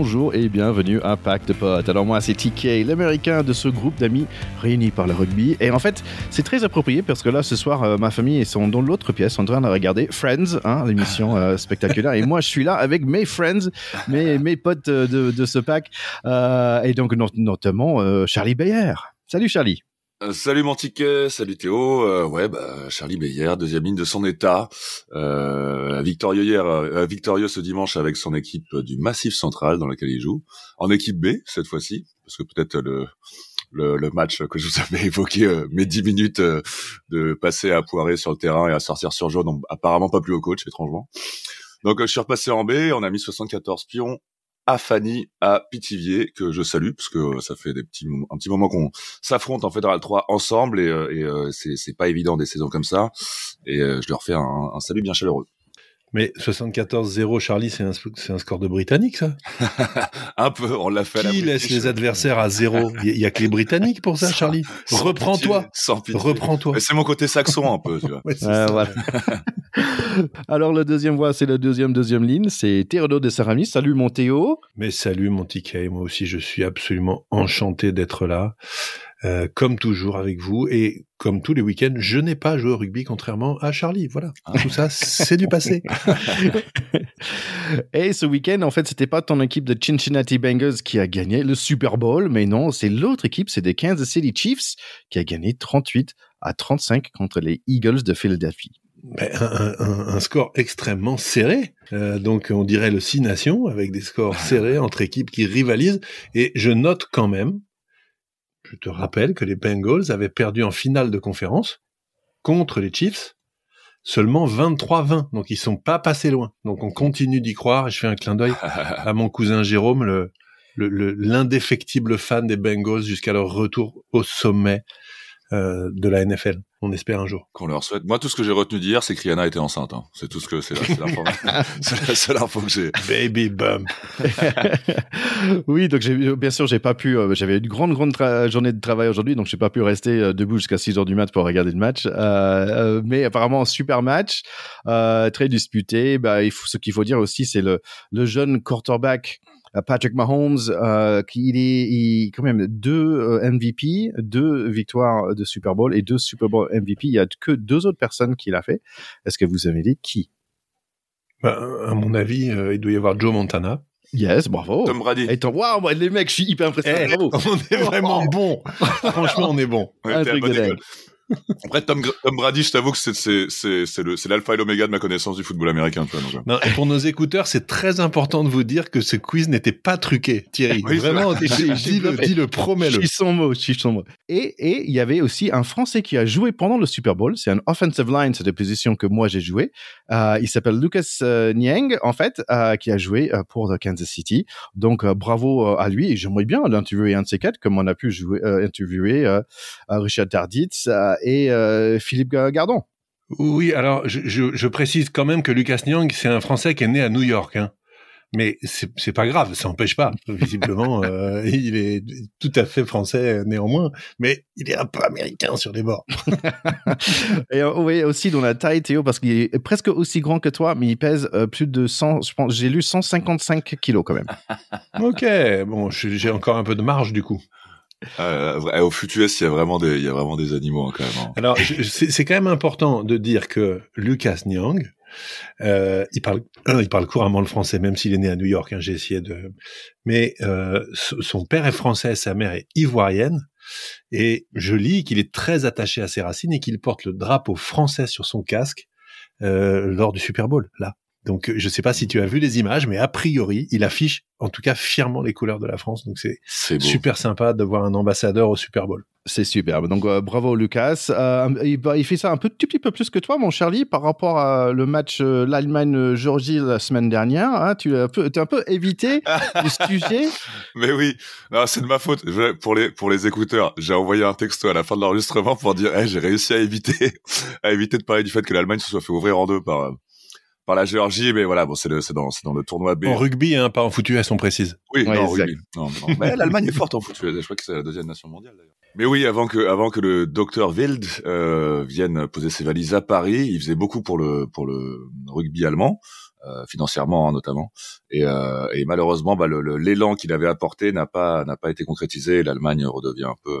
bonjour et bienvenue à Pack de Potes. Alors moi c'est TK, l'américain de ce groupe d'amis réunis par le rugby. Et en fait c'est très approprié parce que là ce soir euh, ma famille sont dans l'autre pièce en train de regarder Friends, hein, l'émission euh, spectaculaire. Et moi je suis là avec mes friends, mes, potes de, de ce pack. Euh, et donc notamment Charlie Bayer. Salut Charlie. Euh, salut mon salut Théo. Euh, ouais, bah, Charlie Beyer, deuxième ligne de son état, euh, victorieux hier, euh, victorieux ce dimanche avec son équipe du Massif Central dans laquelle il joue, en équipe B cette fois-ci, parce que peut-être le, le, le match que je vous avais évoqué, mes dix minutes de passer à poirer sur le terrain et à sortir sur jaune, apparemment pas plus au coach étrangement. Donc je suis repassé en B, on a mis 74 pions à Fanny à Pithiviers que je salue parce que euh, ça fait des petits un petit moment qu'on s'affronte en Fédéral 3 ensemble et, euh, et euh, c'est pas évident des saisons comme ça et je leur fais un, un salut bien chaleureux. Mais 74-0, Charlie, c'est un, un, score de Britannique, ça? Un peu, on l'a fait. Qui laisse les adversaires à zéro? Il y, a que les Britanniques pour ça, Charlie? Reprends-toi. Reprends-toi. C'est mon côté saxon un peu, tu vois. voilà. Alors, le deuxième voix, c'est la deuxième, deuxième ligne. C'est Théodore de Saramis. Salut, mon Théo. Mais salut, mon TK. Moi aussi, je suis absolument enchanté d'être là. Euh, comme toujours avec vous et comme tous les week-ends, je n'ai pas joué au rugby contrairement à Charlie. Voilà, ah. tout ça, c'est du passé. et ce week-end, en fait, c'était pas ton équipe de Cincinnati Bengals qui a gagné le Super Bowl, mais non, c'est l'autre équipe, c'est des Kansas City Chiefs qui a gagné 38 à 35 contre les Eagles de Philadelphie. Un, un, score extrêmement serré. Euh, donc, on dirait le Six Nations avec des scores serrés entre équipes qui rivalisent. Et je note quand même je te rappelle que les Bengals avaient perdu en finale de conférence contre les Chiefs seulement 23-20. Donc ils sont pas passés loin. Donc on continue d'y croire et je fais un clin d'œil à mon cousin Jérôme, le, l'indéfectible fan des Bengals jusqu'à leur retour au sommet euh, de la NFL. On espère un jour. Qu'on leur souhaite. Moi, tout ce que j'ai retenu d'hier, c'est que Rihanna était enceinte. Hein. C'est tout ce que c'est. C'est la seule info que j'ai. Baby bump. oui, donc j'ai, bien sûr, j'ai pas pu. Euh, j'avais une grande, grande journée de travail aujourd'hui, donc j'ai pas pu rester euh, debout jusqu'à 6 heures du mat pour regarder le match. mais apparemment, super match, très disputé. Bah, il faut, ce qu'il faut dire aussi, c'est le, le jeune quarterback euh, Patrick Mahomes, euh, qui il est il, quand même deux euh, MVP, deux victoires de Super Bowl et deux Super Bowl MVP. Il y a que deux autres personnes qui l'a fait. Est-ce que vous avez dit qui? Bah, À mon avis, il doit y avoir Joe Montana. Yes, bravo. Tom Brady. Et wow, les mecs, je suis hyper impressionné. Eh, on est vraiment bon. Franchement, on est bon. un truc de après, Tom, Tom, Brady, je t'avoue que c'est, c'est, c'est, c'est, le, c'est l'alpha et l'oméga de ma connaissance du football américain. Euh. non, et pour nos écouteurs, c'est très important de vous dire que ce quiz n'était pas truqué, Thierry. Vraiment, dis-le, dis-le, promets-le. son mot, son mot. Et, et il y avait aussi un Français qui a joué pendant le Super Bowl. C'est un offensive line, c'est des positions que moi j'ai joué. Euh, il s'appelle Lucas euh, Niang, en fait, euh, qui a joué euh, pour Kansas City. Donc, bravo à lui. Et j'aimerais bien l'interviewer un de ces quatre, comme on a pu jouer, interviewer Richard Tarditz et euh, Philippe Gardon. Oui, alors je, je, je, précise quand même que Lucas Nyang, c'est un Français qui est né à New York. Hein. Mais c'est pas grave, ça n'empêche pas. Visiblement, euh, il est tout à fait français néanmoins, mais il est un peu américain sur les bords. et euh, oui, aussi dans la taille, Théo, parce qu'il est presque aussi grand que toi, mais il pèse euh, plus de 100, je pense, j'ai lu 155 kilos quand même. ok, bon, j'ai encore un peu de marge du coup. Euh, au futur, il y a vraiment des, il y a vraiment des animaux hein, quand même. Hein. Alors, c'est quand même important de dire que Lucas Nyang, euh, il parle, il parle couramment le français, même s'il est né à New York. Hein, J'ai essayé de, mais euh, son père est français, sa mère est ivoirienne, et je lis qu'il est très attaché à ses racines et qu'il porte le drapeau français sur son casque euh, lors du Super Bowl. Là, donc, je ne sais pas si tu as vu les images, mais a priori, il affiche en tout cas fièrement les couleurs de la France. Donc, c'est super sympa de voir un ambassadeur au Super Bowl. C'est superbe. Donc, euh, bravo, Lucas. Euh, il, fait ça un peu, tout petit peu plus que toi, mon Charlie, par rapport à le match euh, l'Allemagne-Géorgie la semaine dernière. Hein. tu as un peu, un peu évité le sujet. Mais oui, c'est de ma faute. pour les, pour les écouteurs, j'ai envoyé un texto à la fin de l'enregistrement pour dire, hey, j'ai réussi à éviter, à éviter de parler du fait que l'Allemagne se soit fait ouvrir en deux par, par la Géorgie, mais voilà, bon, c'est dans, le tournoi B. En rugby, hein, pas en foot US, on précise. Oui, Ouais, non, exact. rugby. Non, non. Mais l'Allemagne est forte en foot. Je crois que c'est la deuxième nation mondiale d'ailleurs. Mais oui, avant que, avant que le docteur Wild euh, vienne poser ses valises à Paris, il faisait beaucoup pour le, pour le rugby allemand, euh, financièrement hein, notamment. Et, euh, et malheureusement, bah, l'élan qu'il avait apporté n'a pas, n'a pas été concrétisé. L'Allemagne redevient un peu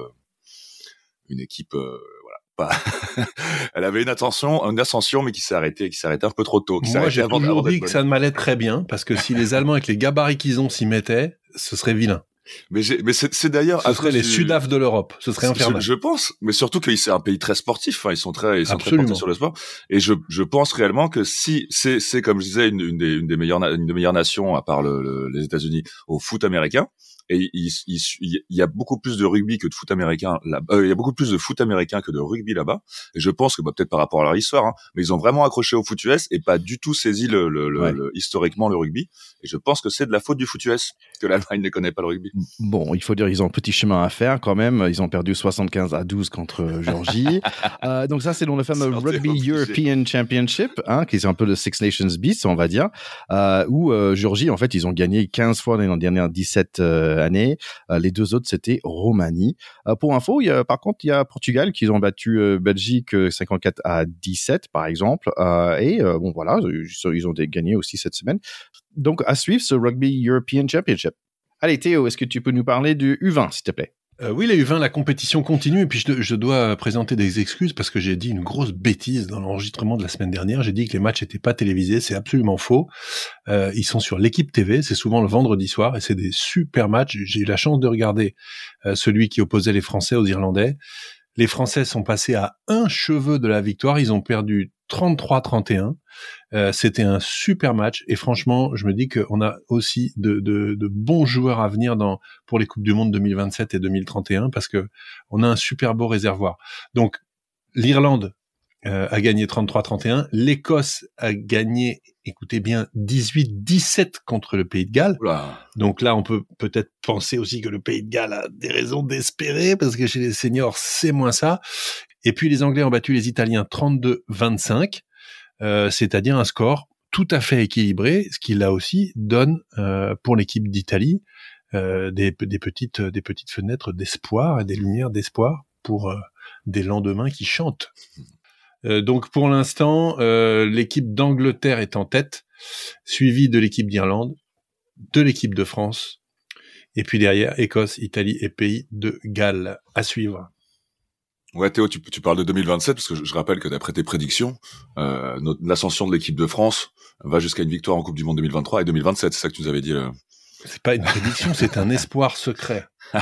une équipe. Pas. Elle avait une attention, une ascension, mais qui s'est arrêtée, qui s'est arrêtée un peu trop tôt. qui Moi, j'ai toujours avant dit que ça ne m'allait très bien, parce que si les Allemands, avec les gabarits qu'ils ont, s'y mettaient, ce serait vilain. Mais, c'est d'ailleurs. Ce serait les du- Sudaf de l'Europe. Ce serait infernal. je pense, mais surtout que c'est un pays très sportif. Enfin, ils sont très, ils sont très portés sur le sport. Et je, je pense réellement que si c'est, c'est comme je disais, une, une des, une des meilleures, na- une des meilleures nations à part le, le- les États-Unis au foot américain. Et il, il, il y a beaucoup plus de rugby que de foot américain là. euh, il y a beaucoup plus de foot américain que de rugby là-bas. Et je pense que bah, peut-être par rapport à leur histoire, hein, mais ils ont vraiment accroché au foot US et pas du tout saisi le, le, le- Ouais. le- historiquement le rugby. Et je pense que c'est de la faute du foot US que l'Allemagne ne connaît pas le rugby. Bon, il faut dire ils ont un petit chemin à faire quand même. Ils ont perdu 75 à 12 contre Géorgie. Euh, donc ça, c'est dans le fameux Rugby. European Championship, hein, qui est un peu le Six Nations bis, on va dire, euh, où euh, Géorgie, en fait, ils ont gagné 15 fois dans les dernières 17 euh, les deux autres, c'était Roumanie. Euh, pour info, par contre, il y a Portugal qui ont battu euh, Belgique euh, 54 à 17, par exemple. Et bon, voilà, ils ont gagné aussi cette semaine. Donc, à suivre ce Rugby European Championship. Allez, Théo, est-ce que tu peux nous parler du U20, s'il te plaît? Euh, oui, les U20, la compétition continue. Et puis, je, je dois présenter des excuses parce que j'ai dit une grosse bêtise dans l'enregistrement de la semaine dernière. J'ai dit que les matchs n'étaient pas télévisés. C'est absolument faux. Euh, ils sont sur l'équipe TV. C'est souvent le vendredi soir et c'est des super matchs. J'ai eu la chance de regarder euh, celui qui opposait les Français aux Irlandais. Les Français sont passés à un cheveu de la victoire. Ils ont perdu 33-31. Euh, C'était un super match et franchement, je me dis qu'on a aussi de, de, de bons joueurs à venir dans pour les coupes du monde 2027 et 2031 parce que on a un super beau réservoir. Donc l'Irlande euh, a gagné 33-31, l'Écosse a gagné, écoutez bien, 18-17 contre le Pays de Galles. Oula. Donc là, on peut peut-être penser aussi que le Pays de Galles a des raisons d'espérer, parce que chez les seniors, c'est moins ça. Et puis les Anglais ont battu les Italiens 32-25, euh, c'est-à-dire un score tout à fait équilibré, ce qui là aussi donne euh, pour l'équipe d'Italie euh, des, des petites des petites fenêtres d'espoir et des lumières d'espoir pour euh, des lendemains qui chantent. Euh, donc pour l'instant, euh, l'équipe d'Angleterre est en tête, suivie de l'équipe d'Irlande, de l'équipe de France, et puis derrière Écosse, Italie et Pays de Galles à suivre. Ouais, Théo, tu, tu parles de 2027 parce que je, je rappelle que d'après tes prédictions, euh, l'ascension de l'équipe de France va jusqu'à une victoire en Coupe du Monde 2023 et 2027. C'est ça que tu nous avais dit. Là. C'est pas une prédiction, c'est un espoir secret.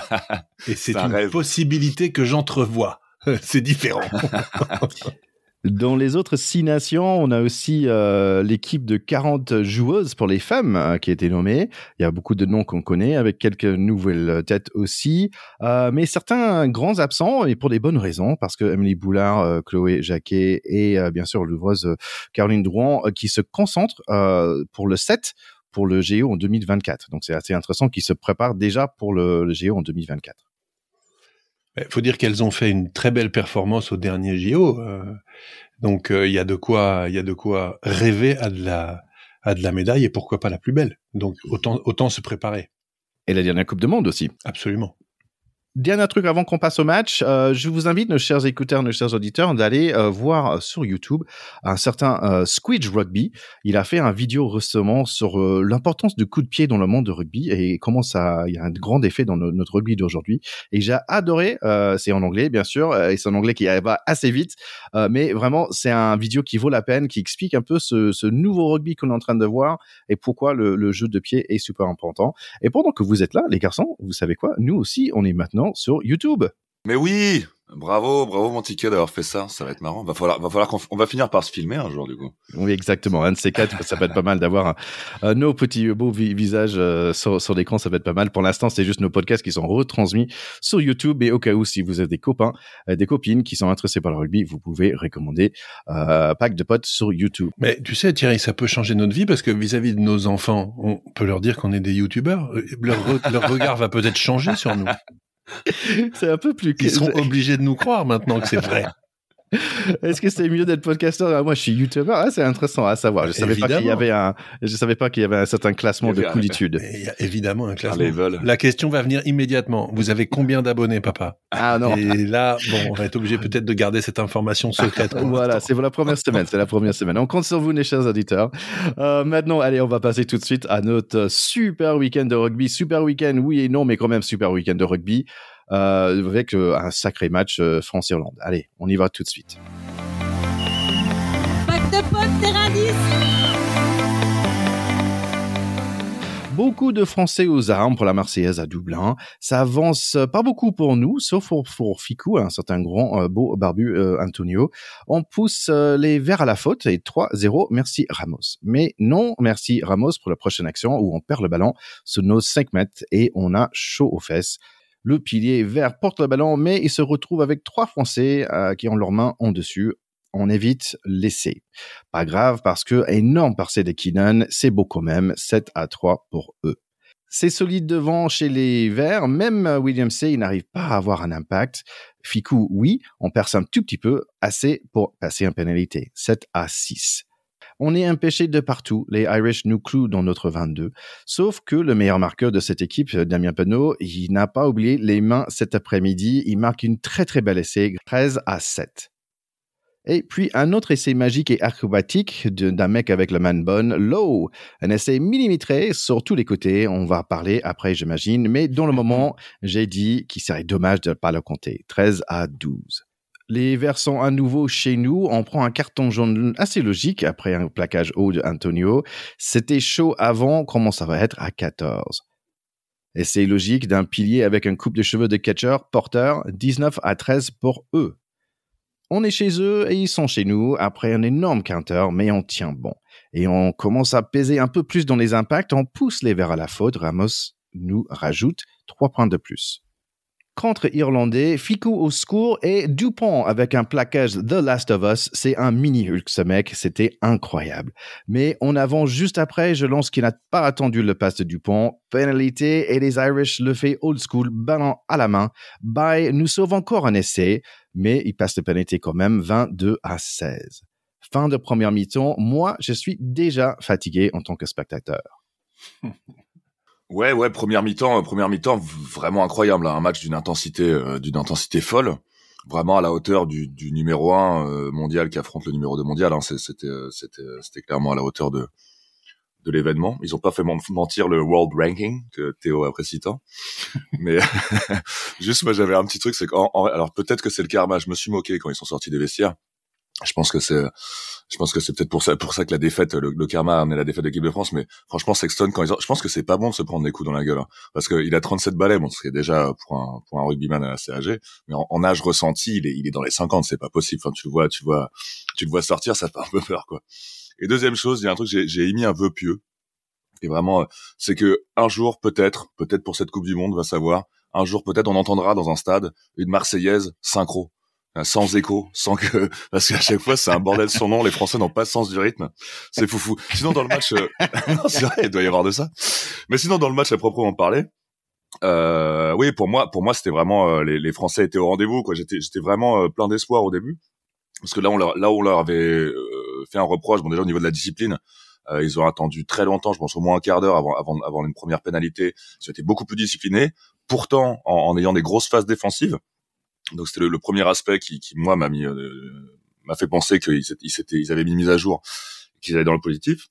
Et c'est un une rêve. possibilité que j'entrevois. c'est différent. Dans les autres six nations, on a aussi euh, l'équipe de 40 joueuses pour les femmes euh, qui a été nommée. Il y a beaucoup de noms qu'on connaît, avec quelques nouvelles têtes aussi. Euh, mais certains grands absents, et pour des bonnes raisons, parce que Emily Boulard, euh, Chloé Jacquet et euh, bien sûr l'ouvreuse euh, Caroline Drouan, qui se concentrent pour le 7 pour le GO en 2024. Donc c'est assez intéressant qu'ils se préparent déjà pour le, le GO en 2024. Il faut dire qu'elles ont fait une très belle performance au dernier JO. euh, donc euh, il y a de quoi, il y a de quoi rêver à de la, à de la médaille et pourquoi pas la plus belle. Donc autant, autant se préparer. Et la dernière Coupe de Monde aussi. Absolument. Dernier truc avant qu'on passe au match, euh, je vous invite, nos chers écouteurs, nos chers auditeurs, d'aller euh, voir sur YouTube un certain euh, Squidge Rugby. Il a fait un vidéo récemment sur euh, l'importance du coup de pied dans le monde de rugby et comment ça, il y a un grand effet dans no- notre rugby d'aujourd'hui. Et j'ai adoré, euh, c'est en anglais bien sûr, euh, et c'est en anglais qui va assez vite, mais vraiment c'est un vidéo qui vaut la peine, qui explique un peu ce, ce nouveau rugby qu'on est en train de voir et pourquoi le, le jeu de pied est super important. Et pendant que vous êtes là, les garçons, vous savez quoi? Nous aussi, on est maintenant sur YouTube. Mais oui, bravo, bravo mon ticket d'avoir fait ça. Ça va être marrant. Va falloir, va falloir qu'on on va finir par se filmer un jour du coup. Oui, exactement. Un de ces quatre, ça peut être pas mal d'avoir euh, nos petits beaux vi- visages euh, sur, sur l'écran, ça peut être pas mal. Pour l'instant, c'est juste nos podcasts qui sont retransmis sur YouTube. Et au cas où, si vous avez des copains, euh, des copines qui sont intéressés par le rugby, vous pouvez recommander euh, Pack de potes sur YouTube. Mais tu sais, Thierry, ça peut changer notre vie parce que vis-à-vis de nos enfants, on peut leur dire qu'on est des youtubeurs. Euh, Leur, re- leur regard va peut-être changer sur nous. C'est un peu plus... Ils seront obligés de nous croire maintenant que c'est vrai. Est-ce que c'est mieux d'être podcasteur? Ah, Moi, je suis youtubeur. Ah, c'est intéressant à savoir. Je savais pas qu'il y avait un. Je savais pas qu'il y avait un certain classement de coolitude. Il y a évidemment un classement. La question va venir immédiatement. Vous avez combien d'abonnés, papa? Ah non. Et là, bon, on va être obligé peut-être de garder cette information secrète. voilà, c'est la première semaine. C'est la première semaine. On compte sur vous, mes chers auditeurs. Euh, maintenant, allez, on va passer tout de suite à notre super week-end de rugby. Super week-end, oui et non, mais quand même super week-end de rugby. Euh, avec euh, un sacré match euh, France-Irlande. Allez, on y va tout de suite. Beaucoup de Français aux armes pour la Marseillaise à Dublin. Ça avance pas beaucoup pour nous, sauf pour, pour Ficou, un certain grand beau barbu Antonio. On pousse les verts à la faute et 3-0, merci Ramos. Mais non, merci Ramos pour la prochaine action où on perd le ballon sous nos 5 mètres et on a chaud aux fesses. Le pilier vert porte le ballon, mais il se retrouve avec trois Français euh, qui ont leurs mains en dessus. On évite l'essai. Pas grave parce que énorme parcelle de Keenan, c'est beau quand même, 7 à 3 pour eux. C'est solide devant chez les Verts, même William C, n'arrive pas à avoir un impact. Ficou, oui, on perce un tout petit peu, assez pour passer en pénalité, 7 à 6. On est empêché de partout. Les Irish nous clouent dans notre 22. Sauf que le meilleur marqueur de cette équipe, Damien Penaud, il n'a pas oublié les mains cet après-midi. Il marque une très très belle essai, 13 à 7. Et puis un autre essai magique et acrobatique d'un mec avec le man bonne, Low. Un essai millimétré sur tous les côtés. On va parler après, j'imagine. Mais dans le moment, j'ai dit qu'il serait dommage de ne pas le compter. 13 à 12. Les Verts sont à nouveau chez nous. On prend un carton jaune assez logique après un plaquage haut de Antonio. C'était chaud avant. Comment ça va être à 14? Et c'est logique d'un pilier avec un coupe de cheveux de catcher porteur 19 à 13 pour eux. On est chez eux et ils sont chez nous après un énorme counter, mais on tient bon. Et on commence à peser un peu plus dans les impacts. On pousse les Verts à la faute. Ramos nous rajoute 3 points de plus contre-irlandais, Ficou au secours et Dupont avec un plaquage The Last of Us. C'est un mini Hulk ce mec, c'était incroyable. Mais on avance juste après, je lance qui n'a pas attendu le passe de Dupont. Pénalité et les Irish le fait old school, ballon à la main. Bye nous sauve encore un essai, mais il passe de pénalité quand même 22 à 16. Fin de première mi-temps, moi je suis déjà fatigué en tant que spectateur. Ouais, ouais, première mi-temps, euh, première mi-temps vraiment incroyable, hein, un match d'une intensité, euh, d'une intensité folle, vraiment à la hauteur du, du numéro 1 euh, mondial qui affronte le numéro 2 mondial. Hein, c'était, c'était, c'était clairement à la hauteur de de l'événement. Ils ont pas fait mentir le world ranking que Théo apprécie tant, mais juste moi j'avais un petit truc, c'est qu'en alors peut-être que c'est le karma. Je me suis moqué quand ils sont sortis des vestiaires je pense que c'est je pense que c'est peut-être pour ça pour ça que la défaite le, le karma a amené la défaite de l'équipe de France mais franchement Sexton quand ils je pense que c'est pas bon de se prendre des coups dans la gueule hein, parce qu'il a 37 balais bon c'est déjà pour un pour un rugbyman assez âgé mais en, âge ressenti il est il est dans les 50 c'est pas possible. Enfin tu le vois tu vois tu le vois sortir ça fait un peu peur quoi. Et deuxième chose il y a un truc j'ai j'ai émis un vœu pieux. Et vraiment c'est que un jour peut-être peut-être pour cette coupe du monde va savoir un jour peut-être on entendra dans un stade une Marseillaise synchro sans écho, sans que parce qu'à chaque fois c'est un bordel son nom, les Français n'ont pas sens du rythme, c'est foufou. Sinon dans le match, euh... c'est vrai, il doit y avoir de ça. Mais sinon dans le match à proprement parler, euh, oui pour moi, pour moi c'était vraiment euh, les, les, Français étaient au rendez-vous quoi. J'étais j'étais vraiment euh, plein d'espoir au début parce que là on leur là on leur avait euh, fait un reproche, bon déjà au niveau de la discipline. ils ont attendu très longtemps, je pense au moins un quart d'heure avant, avant, avant une première pénalité. Ils ont été beaucoup plus disciplinés. Pourtant, en ayant des grosses phases défensives, donc c'était le, premier aspect qui, qui moi m'a mis euh, m'a fait penser qu'ils ils, ils avaient mis une mise à jour, qu'ils allaient dans le positif.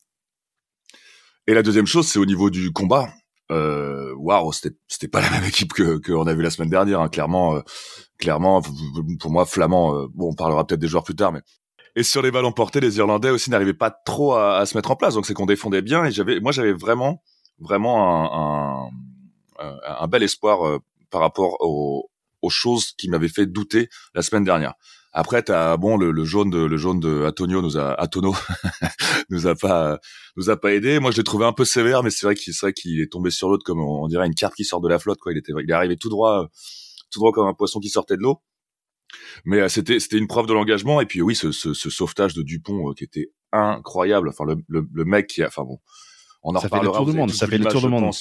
Et la deuxième chose, c'est au niveau du combat. Euh, waouh, c'était c'était pas la même équipe que qu'on a vu la semaine dernière. Hein. Clairement, euh, clairement, pour moi, Flamand. Euh, bon, on parlera peut-être des joueurs plus tard, mais et sur les ballons portés, les Irlandais aussi n'arrivaient pas trop à, à, se mettre en place. Donc c'est qu'on défendait bien. Et j'avais, moi, j'avais vraiment, vraiment un, un, un bel espoir par rapport au, aux choses qui m'avaient fait douter la semaine dernière. Après, t'as bon le, jaune de le jaune de Antonio nous a Antonio nous a pas nous a pas aidé. Moi, je l'ai trouvé un peu sévère, mais c'est vrai qu'il c'est qu'il est tombé sur l'autre comme on, dirait une carte qui sort de la flotte. Quoi, il était il est arrivé tout droit tout droit comme un poisson qui sortait de l'eau. Mais euh, c'était c'était une preuve de l'engagement et puis oui ce, ce, ce sauvetage de Dupont euh, qui était incroyable. Enfin le, le, le mec qui a enfin bon On en ça fait le tour du monde. Ça fait le tour du monde.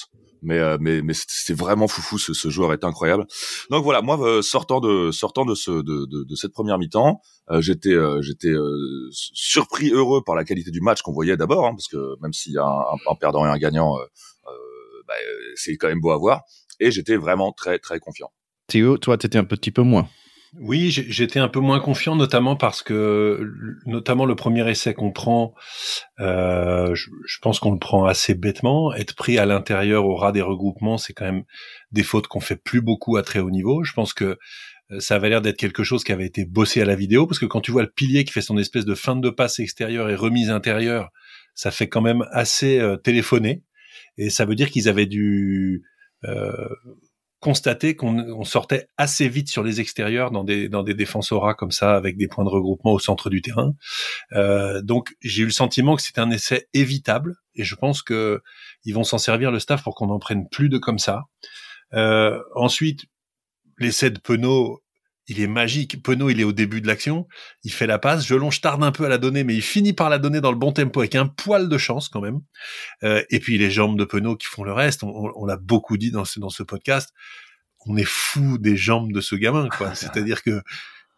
Mais euh, mais mais c'est vraiment foufou. Ce, ce, joueur est incroyable. Donc voilà, moi euh, sortant de sortant de ce de, de, de cette première mi-temps, euh, j'étais j'étais surpris heureux par la qualité du match qu'on voyait d'abord, hein, parce que même s'il y a un, un, perdant et un gagnant, bah, c'est quand même beau à voir. Et j'étais vraiment très très confiant. Théo, toi, t'étais un petit peu moins. Oui, j'étais un peu moins confiant, notamment parce que, notamment le premier essai qu'on prend, euh, je, pense qu'on le prend assez bêtement. Être pris à l'intérieur au ras des regroupements, c'est quand même des fautes qu'on fait plus beaucoup à très haut niveau. Je pense que euh, ça avait l'air d'être quelque chose qui avait été bossé à la vidéo, parce que quand tu vois le pilier qui fait son espèce de fin de passe extérieure et remise intérieure, ça fait quand même assez euh, téléphoné. Et ça veut dire qu'ils avaient dû euh, constaté qu'on sortait assez vite sur les extérieurs dans des dans des défensoras comme ça avec des points de regroupement au centre du terrain. Euh, donc j'ai eu le sentiment que c'était un essai évitable et je pense que ils vont s'en servir le staff pour qu'on en prenne plus de comme ça. Euh, ensuite l'essai de Penaud il est magique. Penaud, il est au début de l'action, il fait la passe. Jelon, je tarde un peu à la donner, mais il finit par la donner dans le bon tempo avec un poil de chance quand même. Euh, et puis les jambes de Penaud qui font le reste. On, l'a beaucoup dit dans ce, dans ce podcast. On est fou des jambes de ce gamin, quoi. C'est-à-dire que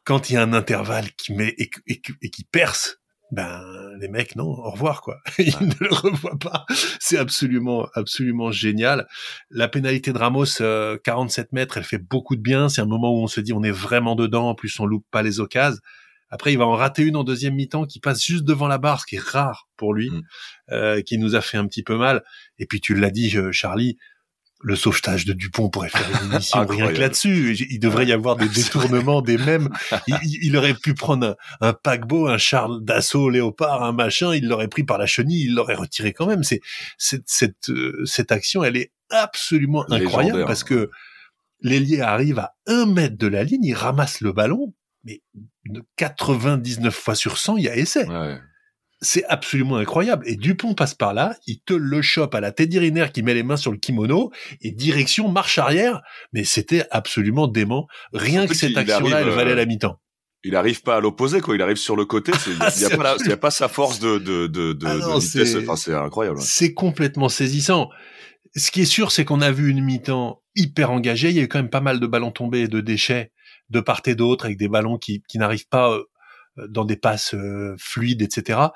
quand il y a un intervalle qui met et, et qui perce, ben les mecs non au revoir quoi. Ils ne le revoient pas. C'est absolument absolument génial. La pénalité de Ramos 47 euh, mètres elle fait beaucoup de bien. C'est un moment où on se dit on est vraiment dedans. En plus on loupe pas les occasions après il va en rater une en deuxième mi-temps qui passe juste devant la barre ce qui est rare pour lui mm. euh, qui nous a fait un petit peu mal. Et puis tu l'as dit Charlie le sauvetage de Dupont pourrait faire une émission rien que là-dessus. Il devrait y avoir des détournements des mêmes. Il, aurait pu prendre un, paquebot, un char d'assaut léopard, un machin. Il l'aurait pris par la chenille, il l'aurait retiré quand même. C'est cette euh, cette action, elle est absolument incroyable parce que l'ailier arrive à un mètre de la ligne, il ramasse le ballon, mais 99 fois sur 100, il y a essai. Ouais c'est absolument incroyable. Et Dupont passe par là, il te le chope à la Teddy Riner qui met les mains sur le kimono et direction marche arrière. Mais c'était absolument dément. Rien que cette action-là, elle valait la mi-temps. Il arrive pas à l'opposé, quoi. Il arrive sur le côté. Il n'y a, pas sa force de, de, de, de, ah vitesse. Enfin, c'est incroyable. C'est complètement saisissant. Ce qui est sûr, c'est qu'on a vu une mi-temps hyper engagée. Il y a eu quand même pas mal de ballons tombés et de déchets de part et d'autre avec des ballons qui, qui n'arrivent pas euh, dans des passes euh, fluides, etc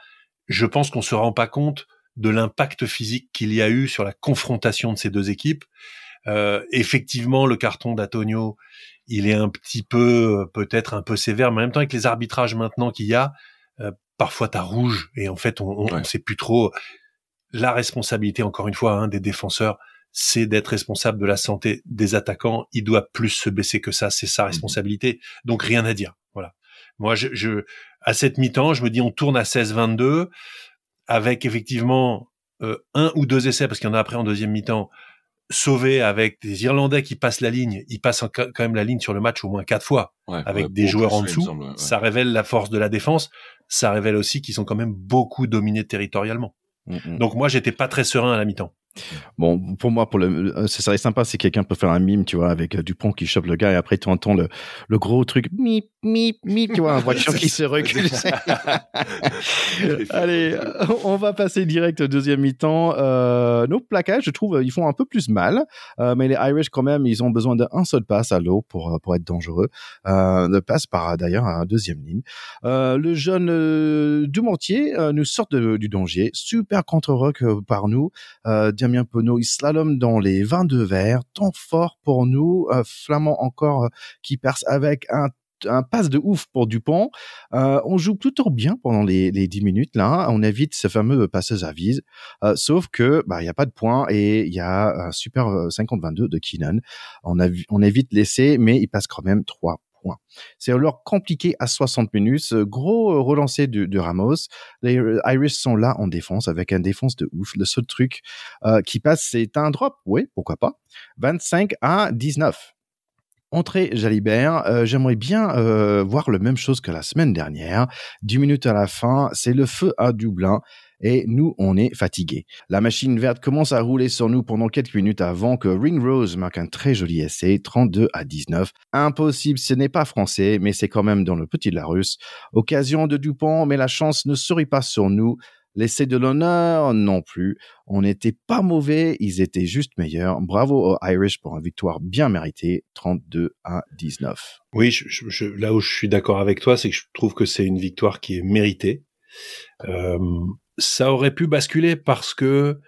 je pense qu'on se rend pas compte de l'impact physique qu'il y a eu sur la confrontation de ces deux équipes. Euh, effectivement, le carton d'Antonio, il est un petit peu, peut-être un peu sévère, mais en même temps avec les arbitrages maintenant qu'il y a, euh, parfois t'as rouge et en fait on, on, sait plus trop. La responsabilité, encore une fois, hein, des défenseurs, c'est d'être responsable de la santé des attaquants. Il doit plus se baisser que ça, c'est sa mmh responsabilité. Donc rien à dire. Voilà. Moi, je, je à cette mi-temps, je me dis on tourne à 16-22 avec effectivement euh, un ou deux essais parce qu'il y en a après en deuxième mi-temps sauvés avec des Irlandais qui passent la ligne. Ils passent quand même la ligne sur le match au moins quatre fois avec des joueurs en dessous. ça révèle la force de la défense. Ça révèle aussi qu'ils sont quand même beaucoup dominés territorialement. Mm, mm. Donc moi, j'étais pas très serein à la mi-temps. Bon, pour moi, pour le, euh, ça serait sympa si quelqu'un peut faire un mime, tu vois, avec euh, Dupont qui chope le gars et après tu entends le, le gros truc mip, mip, mip, tu vois, un voiture qui se recule. Allez, on va passer direct au deuxième mi-temps. Euh, nos plaquages, je trouve, ils font un peu plus mal, euh, mais les Irish, quand même, ils ont besoin d'un seul passe à l'eau pour, pour être dangereux. Euh, le passe par d'ailleurs à deuxième ligne. Euh, le jeune euh, Dumentier nous sort de, du danger. Super contre-rock par nous. Euh, Damien Penaud, il slalom dans les 22 verts, temps fort pour nous, euh, Flamand encore euh, qui perce avec un un passe de ouf pour Dupont. Euh, on joue plutôt bien pendant les, les 10 minutes là. On évite ce fameux passeuse à vise. sauf que bah il a pas de points et il y a un super 50-22 de Keenan. On, évite l'essai, mais il passe quand même 3 c'est alors compliqué à 60 minutes. Gros euh, relancé de, Ramos. Les euh, Irish sont là en défense avec un défense de ouf. Le seul truc euh, qui passe, c'est un drop. Oui, pourquoi pas. 25 à 19. Entrée Jalibert, j'aimerais bien voir le même chose que la semaine dernière. 10 minutes à la fin, c'est le feu à Dublin et nous, on est fatigués. La machine verte commence à rouler sur nous pendant quelques minutes avant que Ringrose marque un très joli essai, 32 à 19. Impossible, ce n'est pas français, mais c'est quand même dans le petit Larus. Occasion de Dupont, mais la chance ne sourit pas sur nous. L'essai de l'honneur, non plus. On n'était pas mauvais, ils étaient juste meilleurs. Bravo aux Irish pour une victoire bien méritée, 32 à 19. Oui, là où je suis d'accord avec toi, c'est que je trouve que c'est une victoire qui est méritée. Euh, ça aurait pu basculer parce que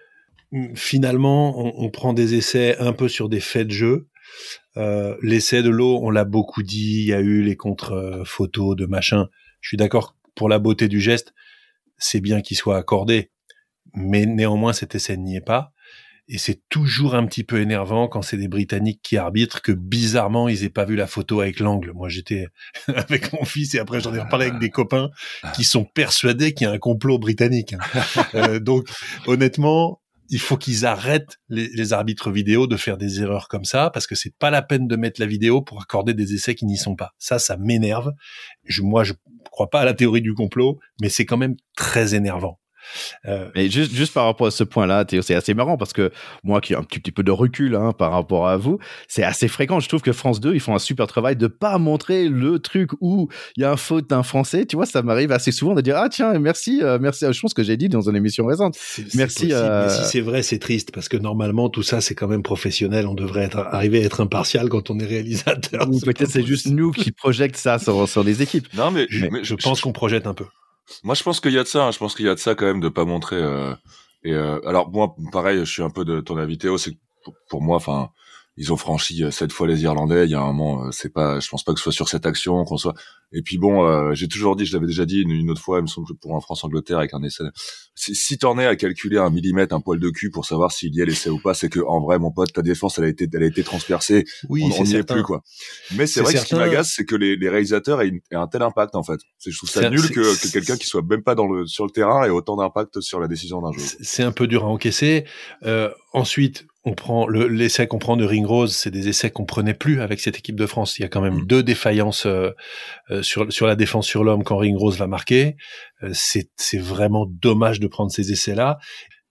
mm, finalement, on, prend des essais un peu sur des faits de jeu. Euh, L'essai de l'eau, on l'a beaucoup dit, il y a eu les contre-photos de machin. Je suis d'accord pour la beauté du geste, c'est bien qu'il soit accordé, mais néanmoins cet essai n'y est pas. Et c'est toujours un petit peu énervant quand c'est des Britanniques qui arbitrent que bizarrement ils aient pas vu la photo avec l'angle. Moi j'étais avec mon fils et après j'en ai reparlé avec des copains qui sont persuadés qu'il y a un complot britannique. Hein. Euh, donc honnêtement, il faut qu'ils arrêtent les, arbitres vidéo de faire des erreurs comme ça parce que c'est pas la peine de mettre la vidéo pour accorder des essais qui n'y sont pas. Ça, ça m'énerve. Moi, je crois pas à la théorie du complot, mais c'est quand même très énervant. Euh, Mais juste, juste par rapport à ce point-là, c'est assez marrant parce que moi qui ai un petit, petit peu de recul hein, par rapport à vous, c'est assez fréquent. Je trouve que France 2, ils font un super travail de pas montrer le truc où il y a un faute d'un français. Tu vois, ça m'arrive assez souvent de dire ah tiens merci euh, merci. Je pense que j'ai dit dans une émission récente. Merci. Euh... si c'est vrai, c'est triste parce que normalement tout ça c'est quand même professionnel. On devrait être arriver à être impartial quand on est réalisateur. Ou peut-être c'est juste nous qui projette ça sur, sur les équipes. Non mais, mais je pense qu'on projette un peu. Moi, je pense qu'il y a de ça. Hein. Je pense qu'il y a de ça quand même de pas montrer. Euh, et euh, alors moi, pareil, je suis un peu de ton avis Théo. C'est pour moi, enfin, ils ont franchi euh, sept fois les Irlandais. Il y a un moment, euh, c'est pas, je pense pas que ce soit sur cette action qu'on soit. Et puis bon, euh, j'ai toujours dit, je l'avais déjà dit une, autre fois, il me semble que pour un France-Angleterre avec un essai, si, si t'en es à calculer un millimètre, un poil de cul pour savoir s'il y a l'essai ou pas, c'est que en vrai, mon pote, ta défense, elle a été, elle a été transpercée. Oui, on n'y est plus quoi. Mais c'est vrai que ce qui m'agace, c'est que les, les réalisateurs aient, un tel impact en fait. Je trouve ça nul que, que quelqu'un qui soit même pas dans le sur le terrain ait autant d'impact sur la décision d'un jeu. C'est un peu dur à encaisser. Euh, ensuite, on prend l'essai qu'on prend de Ringrose, c'est des essais qu'on prenait plus avec cette équipe de France. Il y a quand même mm. deux défaillances euh, euh, sur sur la défense sur l'homme quand Ringrose va marquer. Euh, c'est c'est vraiment dommage de prendre ces essais là.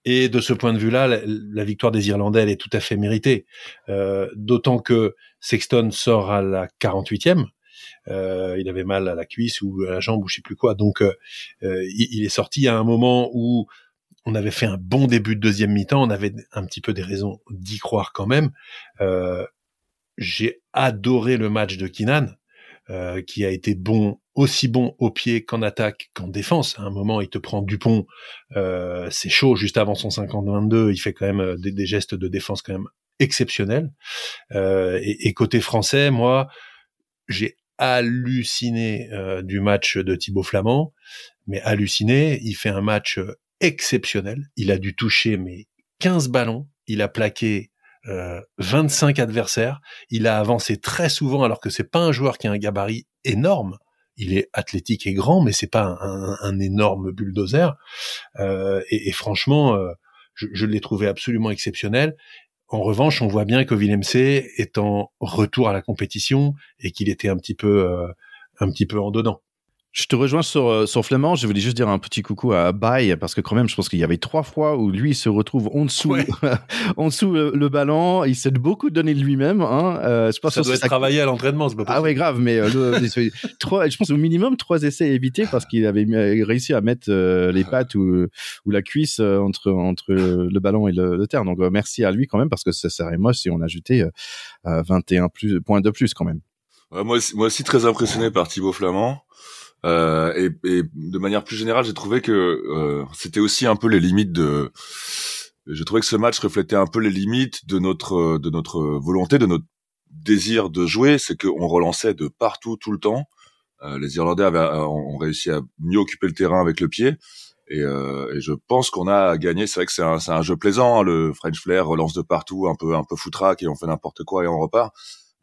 Et de ce point de vue-là, la, victoire des Irlandais, elle est tout à fait méritée. D'autant que Sexton sort à la 48e. il avait mal à la cuisse ou à la jambe ou je sais plus quoi. Donc, il, il, est sorti à un moment où on avait fait un bon début de deuxième mi-temps, on avait un petit peu des raisons d'y croire quand même. Euh, j'ai adoré le match de Kinan, euh, qui a été bon, aussi bon au pied qu'en attaque qu'en défense. À un moment, il te prend Dupont, euh, c'est chaud, juste avant son 50-22, il fait quand même des, gestes de défense quand même exceptionnels. Et, et, côté français, moi, j'ai halluciné du match de Thibaut Flamand, mais halluciné, il fait un match exceptionnel. Il a dû toucher mais 15 ballons. Il a plaqué euh, 25 adversaires. Il a avancé très souvent alors que c'est pas un joueur qui a un gabarit énorme. Il est athlétique et grand, mais c'est pas un, énorme bulldozer. Euh, et, franchement, euh, je, l'ai trouvé absolument exceptionnel. En revanche, on voit bien que C est en retour à la compétition et qu'il était un petit peu, euh, un petit peu en dedans. Je te rejoins sur, euh, sur Flamand. Je voulais juste dire un petit coucou à Bay parce que quand même, je pense qu'il y avait trois fois où lui se retrouve en dessous, en dessous le, ballon. Il s'est beaucoup donné de lui-même. Hein. Euh, je pense ça doit être travaillé à l'entraînement. Ah ouais, grave. Mais euh, le, trois, je pense au minimum trois essais évités parce qu'il avait réussi à mettre euh, les pattes ou, ou la cuisse entre entre le ballon et le, terre. Donc merci à lui quand même parce que ça serait moche si on ajoutait 21 plus, points de plus quand même. moi, moi aussi très impressionné par Thibaut Flamand. Euh, et, et, de manière plus générale, j'ai trouvé que euh, c'était aussi un peu les limites de. Je trouvais que ce match reflétait un peu les limites de notre de notre volonté, de notre désir de jouer, c'est qu'on relançait de partout tout le temps. Euh, les Irlandais avaient, euh, ont réussi à mieux occuper le terrain avec le pied. Et, euh, et je pense qu'on a gagné. C'est vrai que c'est un, un, jeu plaisant. Hein, le French Flair relance de partout, un peu un peu foutraque et on fait n'importe quoi et on repart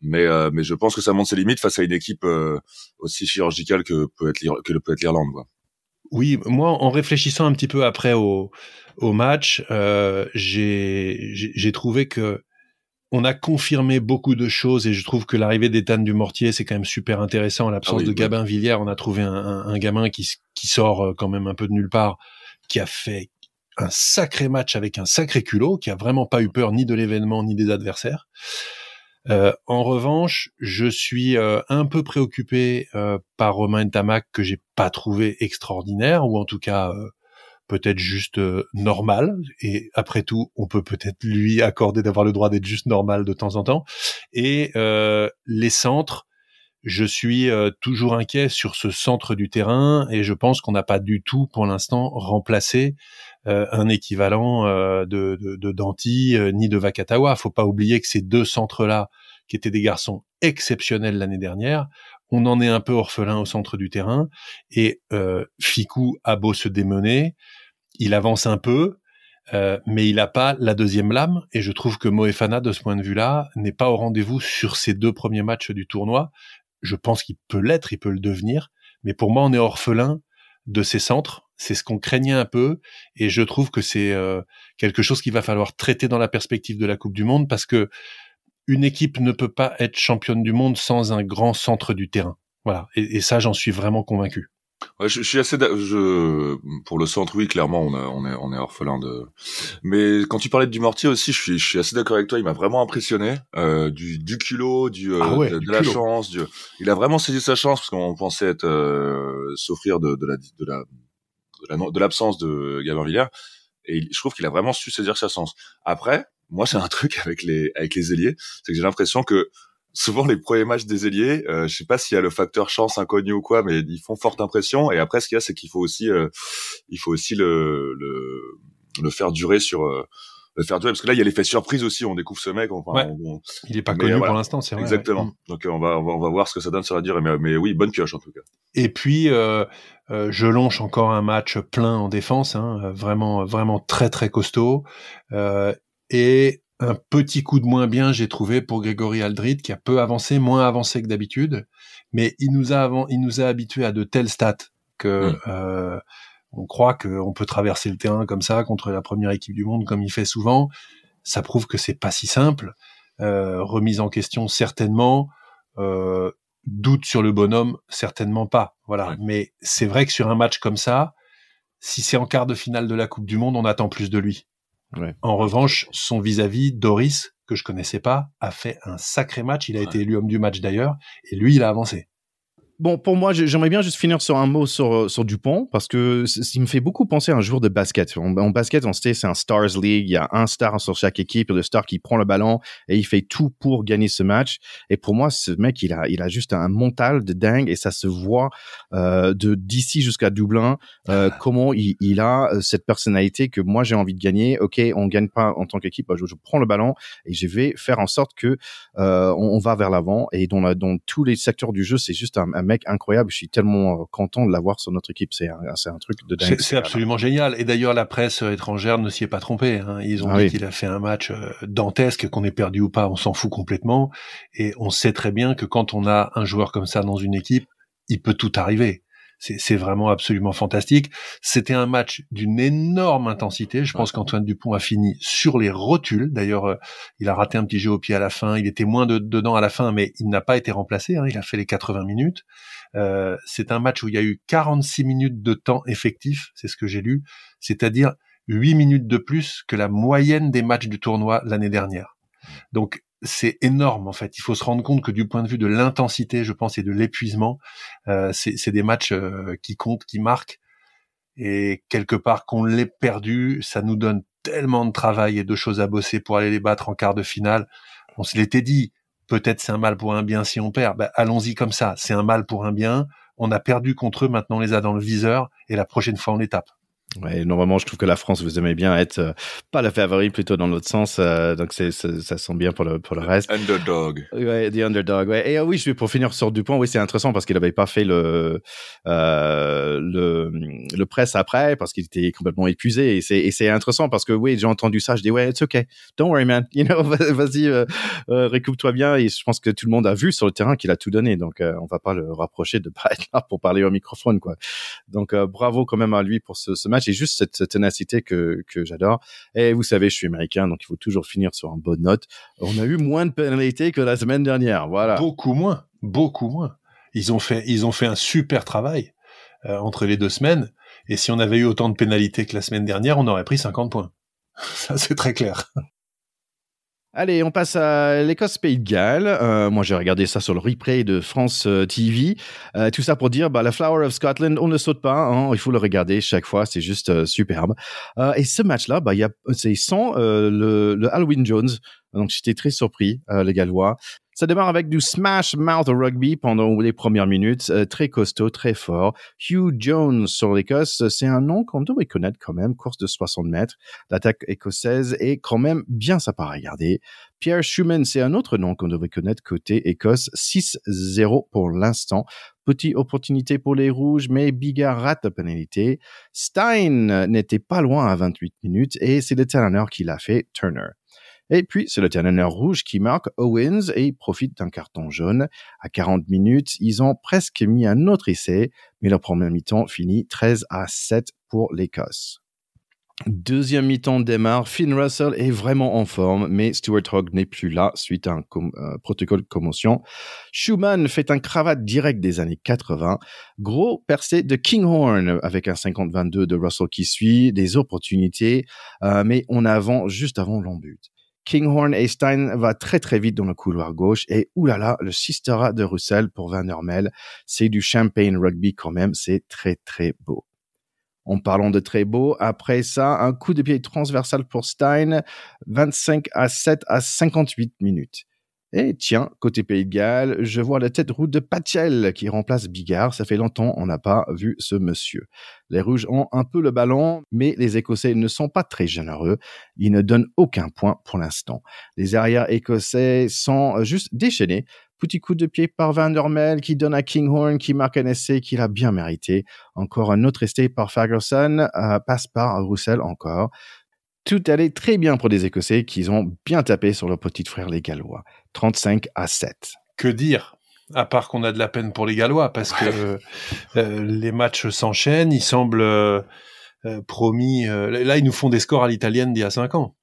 mais euh, mais je pense que ça montre ses limites face à une équipe euh, aussi chirurgicale que peut être que peut être l'Irlande quoi. Oui, moi en réfléchissant un petit peu après au au match, euh, j'ai j'ai trouvé que on a confirmé beaucoup de choses et je trouve que l'arrivée d'Ethan du Mortier c'est quand même super intéressant. À l'absence ah de Gabin Villiers, on a trouvé un, un, un, gamin qui qui sort euh, quand même un peu de nulle part, qui a fait un sacré match avec un sacré culot, qui a vraiment pas eu peur ni de l'événement ni des adversaires. Euh, en revanche, je suis euh, un peu préoccupé euh, par Romain Tamac que j'ai pas trouvé extraordinaire, ou en tout cas peut-être juste normal. Et après tout, on peut peut-être lui accorder d'avoir le droit d'être juste normal de temps en temps. Et les centres, je suis toujours inquiet sur ce centre du terrain et je pense qu'on n'a pas du tout pour l'instant remplacé un équivalent de, de, de Danti ni de Vakatawa. Faut pas oublier que ces deux centres-là, qui étaient des garçons exceptionnels l'année dernière, on en est un peu orphelin au centre du terrain. Et euh, Ficou a beau se démener, il avance un peu, euh, mais il n'a pas la deuxième lame. Et je trouve que Moefana, de ce point de vue-là, n'est pas au rendez-vous sur ces deux premiers matchs du tournoi. Je pense qu'il peut l'être, il peut le devenir. Mais pour moi, on est orphelin de ces centres. C'est ce qu'on craignait un peu. Et je trouve que c'est euh, quelque chose qu'il va falloir traiter dans la perspective de la Coupe du Monde parce que une équipe ne peut pas être championne du monde sans un grand centre du terrain. Voilà. Et, ça, j'en suis vraiment convaincu. Ouais, je, suis assez, je, pour le centre, oui, clairement, on, on est, on est orphelin de. Mais quand tu parlais de Dumortier aussi, je suis, je suis assez d'accord avec toi. Il m'a vraiment impressionné, euh, du, du culot, du, euh, ah de, la chance. Du... Il a vraiment saisi sa chance parce qu'on pensait être euh, s'offrir de, de la, de la, de l'absence de Gabin. Et je trouve qu'il a vraiment su saisir sa chance. Après, moi, c'est un truc avec les avec les ailiers, c'est que j'ai l'impression que souvent les premiers matchs des ailiers, euh, je sais pas s'il y a le facteur chance inconnu ou quoi, mais ils font forte impression. Et après, ce qu'il y a, c'est qu'il faut aussi, euh, il faut aussi le, le, le faire durer sur, euh, le faire durer parce que là, il y a l'effet surprise aussi. On découvre ce mec. Enfin, il est pas connu pour l'instant, c'est vrai. Exactement. Mm. Donc on va, on va, on va voir ce que ça donne sur la durée. Mais, mais oui, bonne pioche en tout cas. Et puis. Euh, euh, je longe encore un match plein en défense, hein, vraiment vraiment très très costaud. Euh, et un petit coup de moins bien, j'ai trouvé pour Grégory Aldrit, qui a peu avancé, moins avancé que d'habitude, mais il nous a il nous a habitués à de telles stats que mm. euh, on croit qu'on peut traverser le terrain comme ça contre la première équipe du monde, comme il fait souvent. Ça prouve que c'est pas si simple. Euh, remise en question certainement. Euh, doute sur le bonhomme certainement pas. Voilà. Mais c'est vrai que sur un match comme ça, si c'est en quart de finale de la Coupe du Monde, on attend plus de lui. En revanche, son vis-à-vis, Doris, que je connaissais pas, a fait un sacré match. Il a été élu homme du match d'ailleurs, et lui, il a avancé. Bon, pour moi, j'aimerais bien juste finir sur un mot sur, euh, sur Dupont, parce que il me fait beaucoup penser à un jour de basket. En, basket, on sait, c'est un Stars League, il y a un star sur chaque équipe, le star qui prend le ballon et il fait tout pour gagner ce match. Et pour moi, ce mec, il a, il a juste un mental de dingue et ça se voit euh, de d'ici jusqu'à Dublin, euh, ah. comment il, il, a euh, cette personnalité que moi j'ai envie de gagner. Ok, on gagne pas en tant qu'équipe, je, je, prends le ballon et je vais faire en sorte que euh, on, on, va vers l'avant. Et dans, dans tous les secteurs du jeu, c'est juste un, un mec incroyable. Je suis tellement euh, content de l'avoir sur notre équipe. C'est un, un, truc de dingue. C'est absolument génial. Et d'ailleurs, la presse étrangère ne s'y est pas trompée. Hein. Ils ont ah dit qu'il a fait un match euh, dantesque, qu'on ait perdu ou pas, on s'en fout complètement. Et on sait très bien que quand on a un joueur comme ça dans une équipe, il peut tout arriver c'est vraiment absolument fantastique. C'était un match d'une énorme intensité. Je pense qu'Antoine Dupont a fini sur les rotules. D'ailleurs, euh, il a raté un petit jeu au pied à la fin. Il était moins de, dedans à la fin, mais il n'a pas été remplacé. Hein. Il a fait les 80 minutes. Euh, c'est un match où il y a eu 46 minutes de temps effectif, c'est ce que j'ai lu, c'est-à-dire 8 minutes de plus que la moyenne des matchs du tournoi l'année dernière. Donc c'est énorme en fait. Il faut se rendre compte que du point de vue de l'intensité, je pense, et de l'épuisement, euh, c'est des matchs euh, qui comptent, qui marquent. Et quelque part qu'on l'ait perdu, ça nous donne tellement de travail et de choses à bosser pour aller les battre en quart de finale. On se l'était dit, peut-être c'est un mal pour un bien si on perd. Ben, allons-y comme ça, c'est un mal pour un bien. On a perdu contre eux, maintenant on les a dans le viseur, et la prochaine fois on les tape. Ouais, normalement, je trouve que la France, vous aimez bien être euh, pas la favorite, plutôt dans l'autre sens. Euh, donc, c'est, ça sent bien pour le, pour le reste. Underdog. Ouais, the underdog. Ouais. Et euh, oui, je vais pour finir sur Dupont. Oui, c'est intéressant parce qu'il n'avait pas fait le, le, le presse après parce qu'il était complètement épuisé. Et c'est, et c'est intéressant parce que oui, j'ai entendu ça. Je dis, ouais, it's okay. Don't worry, man. You know, vas-y, récoupe-toi bien. Et je pense que tout le monde a vu sur le terrain qu'il a tout donné. Donc, on va pas le rapprocher de pas être là pour parler au microphone, quoi. Donc, bravo quand même à lui pour ce, ce match j'ai juste cette, ténacité que, que j'adore. Et vous savez, je suis américain, donc il faut toujours finir sur une bonne note. On a eu moins de pénalités que la semaine dernière. Voilà. Beaucoup moins. Beaucoup moins. Ils ont fait, ils ont fait un super travail euh, entre les deux semaines. Et si on avait eu autant de pénalités que la semaine dernière, on aurait pris 50 points. Ça, c'est très clair. Allez, on passe à l'Écosse-Pays de Galles. Euh, moi, j'ai regardé ça sur le replay de France euh, TV. Euh, tout ça pour dire, bah, la Flower of Scotland, on ne saute pas. Hein, il faut le regarder chaque fois. C'est juste euh, superbe. Euh, et ce match-là, bah, il y a, c'est sans le, le Halloween Jones. Donc, j'étais très surpris, les Gallois. Ça démarre avec du smash mouth rugby pendant les premières minutes, euh, très costaud, très fort. Hugh Jones sur l'Écosse, c'est un nom qu'on devrait connaître quand même, course de 60 mètres. L'attaque écossaise est quand même bien sympa à regarder. Pierre Schumann, c'est un autre nom qu'on devrait connaître côté Écosse, 6-0 pour l'instant. Petite opportunité pour les rouges, mais Bigard rate la pénalité. Stein n'était pas loin à 28 minutes et c'est le Turner qui l'a fait, Turner. Et puis, c'est le termineur rouge qui marque Owens et il profite d'un carton jaune. À 40 minutes, ils ont presque mis un autre essai, mais leur premier mi-temps finit 13 à 7 pour l'Écosse. Deuxième mi-temps démarre, Finn Russell est vraiment en forme, mais Stuart Hogg n'est plus là suite à un euh, protocole commotion. Schumann fait un cravate direct des années 80. Gros percé de Kinghorn avec un 50-22 de Russell qui suit, des opportunités, euh, mais on avance juste avant l'embut. Kinghorn et Stein va très très vite dans le couloir gauche et oulala, le Sistera de Russell pour Van Hermel, c'est du champagne rugby quand même, c'est très très beau. En parlant de très beau, après ça, un coup de pied transversal pour Stein, 25 à 7 à 58 minutes. Et tiens, côté Pays de Galles, je vois la tête rouge de Pachel qui remplace Bigard. Ça fait longtemps on n'a pas vu ce monsieur. Les Rouges ont un peu le ballon, mais les Écossais ne sont pas très généreux. Ils ne donnent aucun point pour l'instant. Les arrières écossais sont juste déchaînés. Petit coup de pied par Van der qui donne à Kinghorn qui marque un essai qu'il a bien mérité. Encore un autre essai par Ferguson, euh, passe par Roussel encore. Tout allait très bien pour les Écossais qui ont bien tapé sur leur petit frère les Gallois. 35 à 7. Que dire à part qu'on a de la peine pour les Gallois, parce que euh, les matchs s'enchaînent, ils semblent euh, euh, promis. là, ils nous font des scores à l'italienne d'il y a 5 ans.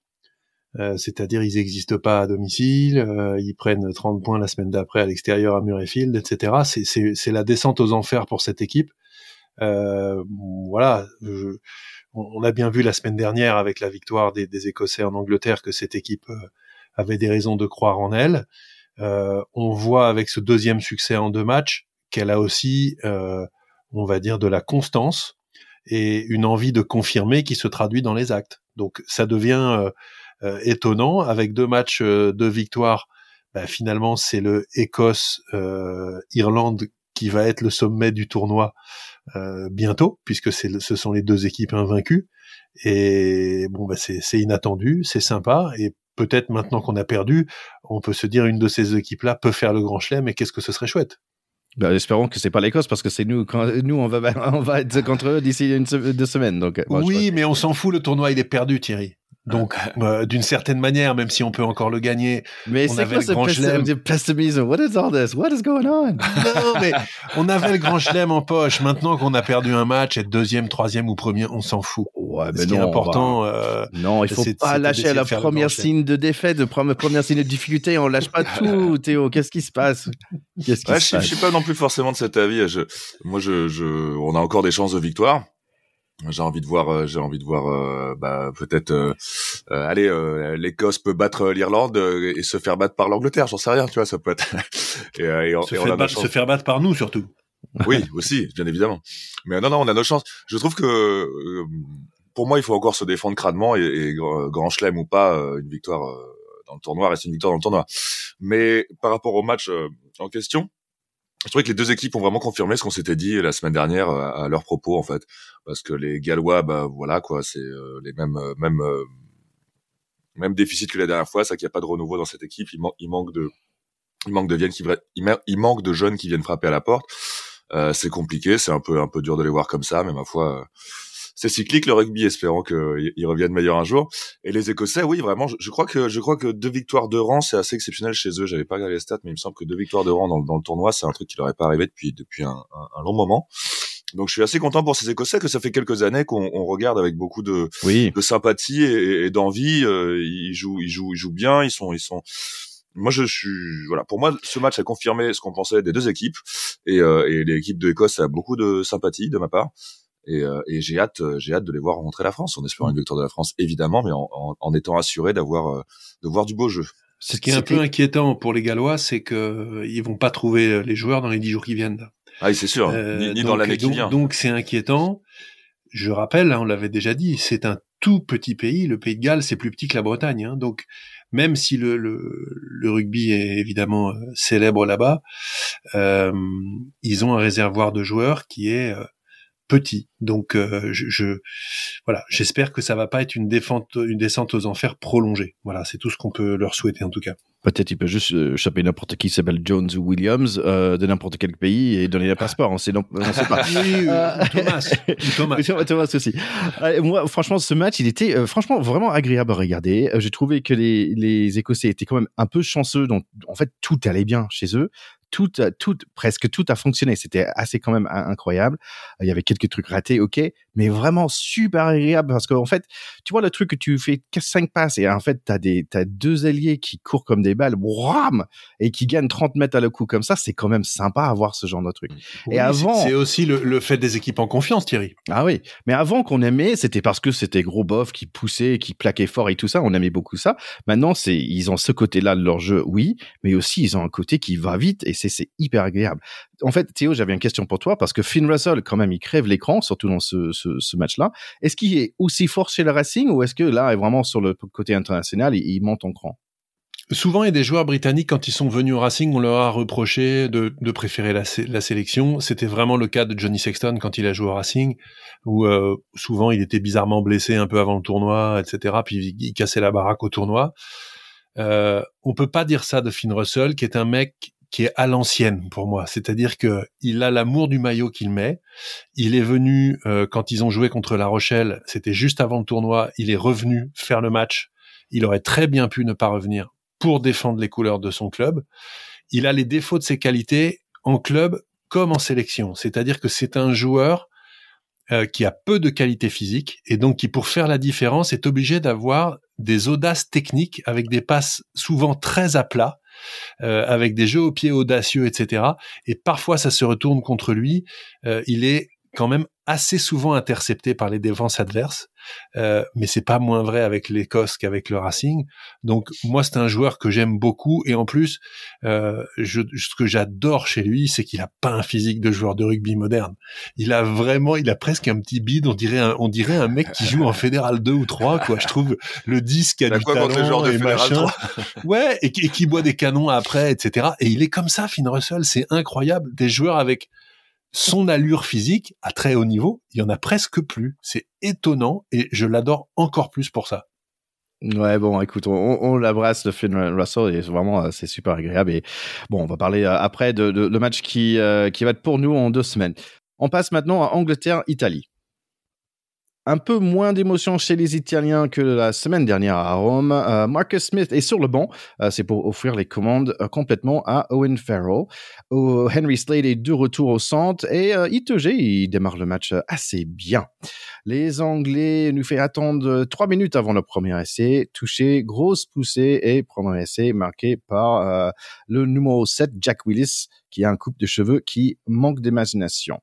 C'est-à-dire, ils n'existent pas à domicile, ils prennent 30 points la semaine d'après à l'extérieur à Murrayfield, etc. C'est la descente aux enfers pour cette équipe. voilà, je, on, a bien vu la semaine dernière avec la victoire des, des Écossais en Angleterre que cette équipe avait des raisons de croire en elle. Euh, on voit avec ce deuxième succès en deux matchs qu'elle a aussi, euh, on va dire, de la constance et une envie de confirmer qui se traduit dans les actes. Donc ça devient euh, étonnant avec deux matchs de victoire. Bah, finalement, c'est le Écosse-Irlande qui va être le sommet du tournoi bientôt, puisque ce sont les deux équipes invaincues. Et bon, bah, c'est inattendu, c'est sympa, et peut-être maintenant qu'on a perdu, on peut se dire une de ces équipes-là peut faire le grand chelem et qu'est-ce que ce serait chouette? Ben, espérons que c'est pas l'Écosse parce que c'est nous quand nous on va on va être contre eux d'ici une deux semaines donc oui mais on s'en fout le tournoi il est perdu Thierry donc, euh, d'une certaine manière, même si on peut encore le gagner, mais on avait le grand chelem. pessimisme? What is all this? What is going on? non, mais on avait le grand chelem en poche. Maintenant qu'on a perdu un match, être deuxième, troisième ou premier, on s'en fout. Ouais, mais Ce qui est important. Euh, non, il faut pas lâcher la première signe de défaite, de première signe de difficulté. On lâche pas tout, Théo. Qu'est-ce qui se passe? Qu'est-ce qui se je, passe je suis pas non plus forcément de cet avis. Je, moi, je, je, on a encore des chances de victoire j'ai envie de voir euh, j'ai envie de voir euh, bah, peut-être euh, allez l'Écosse peut battre l'Irlande et se faire battre par l'Angleterre j'en sais rien tu vois ça peut être et, et, on, se, et on se faire battre par nous surtout. Oui aussi bien évidemment. Mais non non on a nos chances. Je trouve que pour moi il faut encore se défendre crânement et, et grand chelem ou pas une victoire dans le tournoi reste une victoire dans le tournoi. Mais par rapport au match en question je trouvais que les deux équipes ont vraiment confirmé ce qu'on s'était dit la semaine dernière à, leurs propos en fait, parce que les Gallois, bah voilà quoi, c'est euh, les mêmes euh, mêmes euh, même déficit que la dernière fois, ça qu'il n'y a pas de renouveau dans cette équipe, il, il manque de il manque de viennent qui il, manque de jeunes qui viennent frapper à la porte. c'est compliqué, c'est un peu un peu dur de les voir comme ça, mais ma foi c'est cyclique le rugby, espérant qu'ils reviennent meilleurs un jour. Et les Écossais, oui, vraiment, je, crois que je crois que deux victoires de rang, c'est assez exceptionnel chez eux. J'avais pas regardé les stats, mais il me semble que deux victoires de rang dans, dans le tournoi, c'est un truc qui leur est pas arrivé depuis depuis un, un, long moment. Donc je suis assez content pour ces Écossais que ça fait quelques années qu'on regarde avec beaucoup de, de sympathie et, d'envie. Euh, ils jouent, ils jouent, ils jouent bien. Ils sont, ils sont. Moi, je suis voilà. Pour moi, ce match a confirmé ce qu'on pensait des deux équipes et, euh, et l'équipe de Écosse a beaucoup de sympathie de ma part. Et, et j'ai hâte, j'ai hâte de les voir rencontrer la France, en espérant une victoire de la France, évidemment, mais en, en, en étant assuré d'avoir, de voir du beau jeu. Ce qui est un peu inquiétant pour les Gallois, c'est que ils vont pas trouver les joueurs dans les dix jours qui viennent. Ah, c'est sûr. ni, ni dans l'année qui vient. Donc c'est inquiétant. Je rappelle, hein, on l'avait déjà dit, c'est un tout petit pays. Le Pays de Galles, c'est plus petit que la Bretagne. Hein. Donc même si le, le, rugby est évidemment euh, célèbre là-bas, euh, ils ont un réservoir de joueurs qui est euh, petit. Donc euh, je, voilà, j'espère que ça va pas être une, défente, une descente aux enfers prolongée. Voilà, c'est tout ce qu'on peut leur souhaiter en tout cas. Peut-être il peut juste euh, choper n'importe qui s'appelle Jones ou Williams euh, de n'importe quel pays et donner un passeport. On sait, non, on sait pas. Thomas. Thomas. Thomas aussi. moi, franchement, ce match, il était franchement vraiment agréable à regarder. J'ai trouvé que les, les Écossais étaient quand même un peu chanceux. Donc, en fait, tout allait bien chez eux tout, tout, presque tout a fonctionné. C'était assez quand même incroyable. Il y avait quelques trucs ratés, ok, mais vraiment super agréable parce qu'en fait, tu vois le truc que tu fais 5 passes et en fait, t'as des, t'as deux alliés qui courent comme des balles, wham, et qui gagnent 30 mètres à le coup comme ça. C'est quand même sympa à voir ce genre de truc. et avant. C'est aussi le, le, fait des équipes en confiance, Thierry. Ah oui. Mais avant qu'on aimait, c'était parce que c'était gros bof qui poussait, qui plaquait fort et tout ça. On aimait beaucoup ça. Maintenant, c'est, ils ont ce côté-là de leur jeu, oui, mais aussi ils ont un côté qui va vite et c'est hyper agréable. En fait, Théo, j'avais une question pour toi parce que Finn Russell, quand même, il crève l'écran, surtout dans ce, match-là. Est-ce qu'il est aussi fort chez le Racing ou est-ce que là, vraiment sur le côté international, il, monte en cran Souvent, il y a des joueurs britanniques, quand ils sont venus au Racing, on leur a reproché de, préférer la, la sélection. C'était vraiment le cas de Johnny Sexton quand il a joué au Racing, où euh, souvent il était bizarrement blessé un peu avant le tournoi, etc. Puis il cassait la baraque au tournoi. Euh, on peut pas dire ça de Finn Russell, qui est un mec qui est à l'ancienne pour moi. C'est-à-dire que il a l'amour du maillot qu'il met. Il est venu euh, quand ils ont joué contre La Rochelle, c'était juste avant le tournoi. Il est revenu faire le match. Il aurait très bien pu ne pas revenir pour défendre les couleurs de son club. Il a les défauts de ses qualités en club comme en sélection. C'est-à-dire que c'est un joueur euh, qui a peu de qualité physique et donc qui, pour faire la différence, est obligé d'avoir des audaces techniques avec des passes souvent très à plat euh, avec des jeux au pied audacieux, etc. Et parfois, ça se retourne contre lui. Euh, il est quand même assez souvent intercepté par les défenses adverses, euh, mais c'est pas moins vrai avec l'Écosse qu'avec le Racing. Donc moi c'est un joueur que j'aime beaucoup et en plus euh, je, ce que j'adore chez lui c'est qu'il a pas un physique de joueur de rugby moderne. Il a vraiment, il a presque un petit bide, on dirait un, on dirait un mec qui joue en fédéral 2 ou 3 quoi. Je trouve le disque a du talent et machin. ouais et, et qui boit des canons après etc. Et il est comme ça Finn Russell, c'est incroyable des joueurs avec son allure physique à très haut niveau, il y en a presque plus. C'est étonnant et je l'adore encore plus pour ça. Ouais, bon, écoute, on, on l'abrace le film Russell et vraiment euh, c'est super agréable. Et bon, on va parler euh, après de, le match qui euh, qui va être pour nous en deux semaines. On passe maintenant à Angleterre-Italie un peu moins d'émotion chez les Italiens que la semaine dernière à Rome. Euh, Marcus Smith est sur le banc. Euh, c'est pour offrir les commandes euh, complètement à Owen Farrell. Henry Slade est de retour au centre et Itoge, il démarre le match assez bien. Les Anglais nous fait attendre trois minutes avant le premier essai. Touché, grosse poussée et premier essai marqué par le numéro 7, Jack Willis, qui a un coupe de cheveux qui manque d'imagination.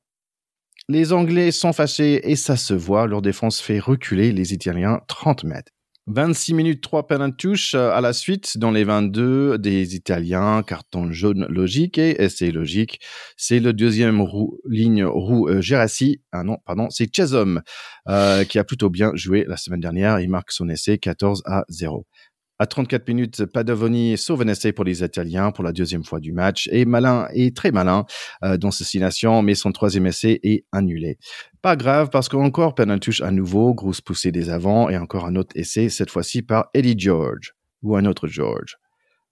Les Anglais sont fâchés et ça se voit. Leur défense fait reculer les Italiens 30 mètres. 26 minutes, 3 de touche euh, à la suite dans les 22 des Italiens, carton jaune logique et essai logique. C'est le deuxième roue, ligne roue euh, Gérassi. Ah non, pardon, c'est Chesom euh, qui a plutôt bien joué la semaine dernière. Il marque son essai 14 à 0. À 34 minutes, Padovani sauve un essai pour les Italiens pour la deuxième fois du match et malin et très malin euh, dans cette situation, mais son troisième essai est annulé. Pas grave parce qu'encore touche à nouveau, grosse poussée des avants et encore un autre essai, cette fois-ci par Eddie George ou un autre George.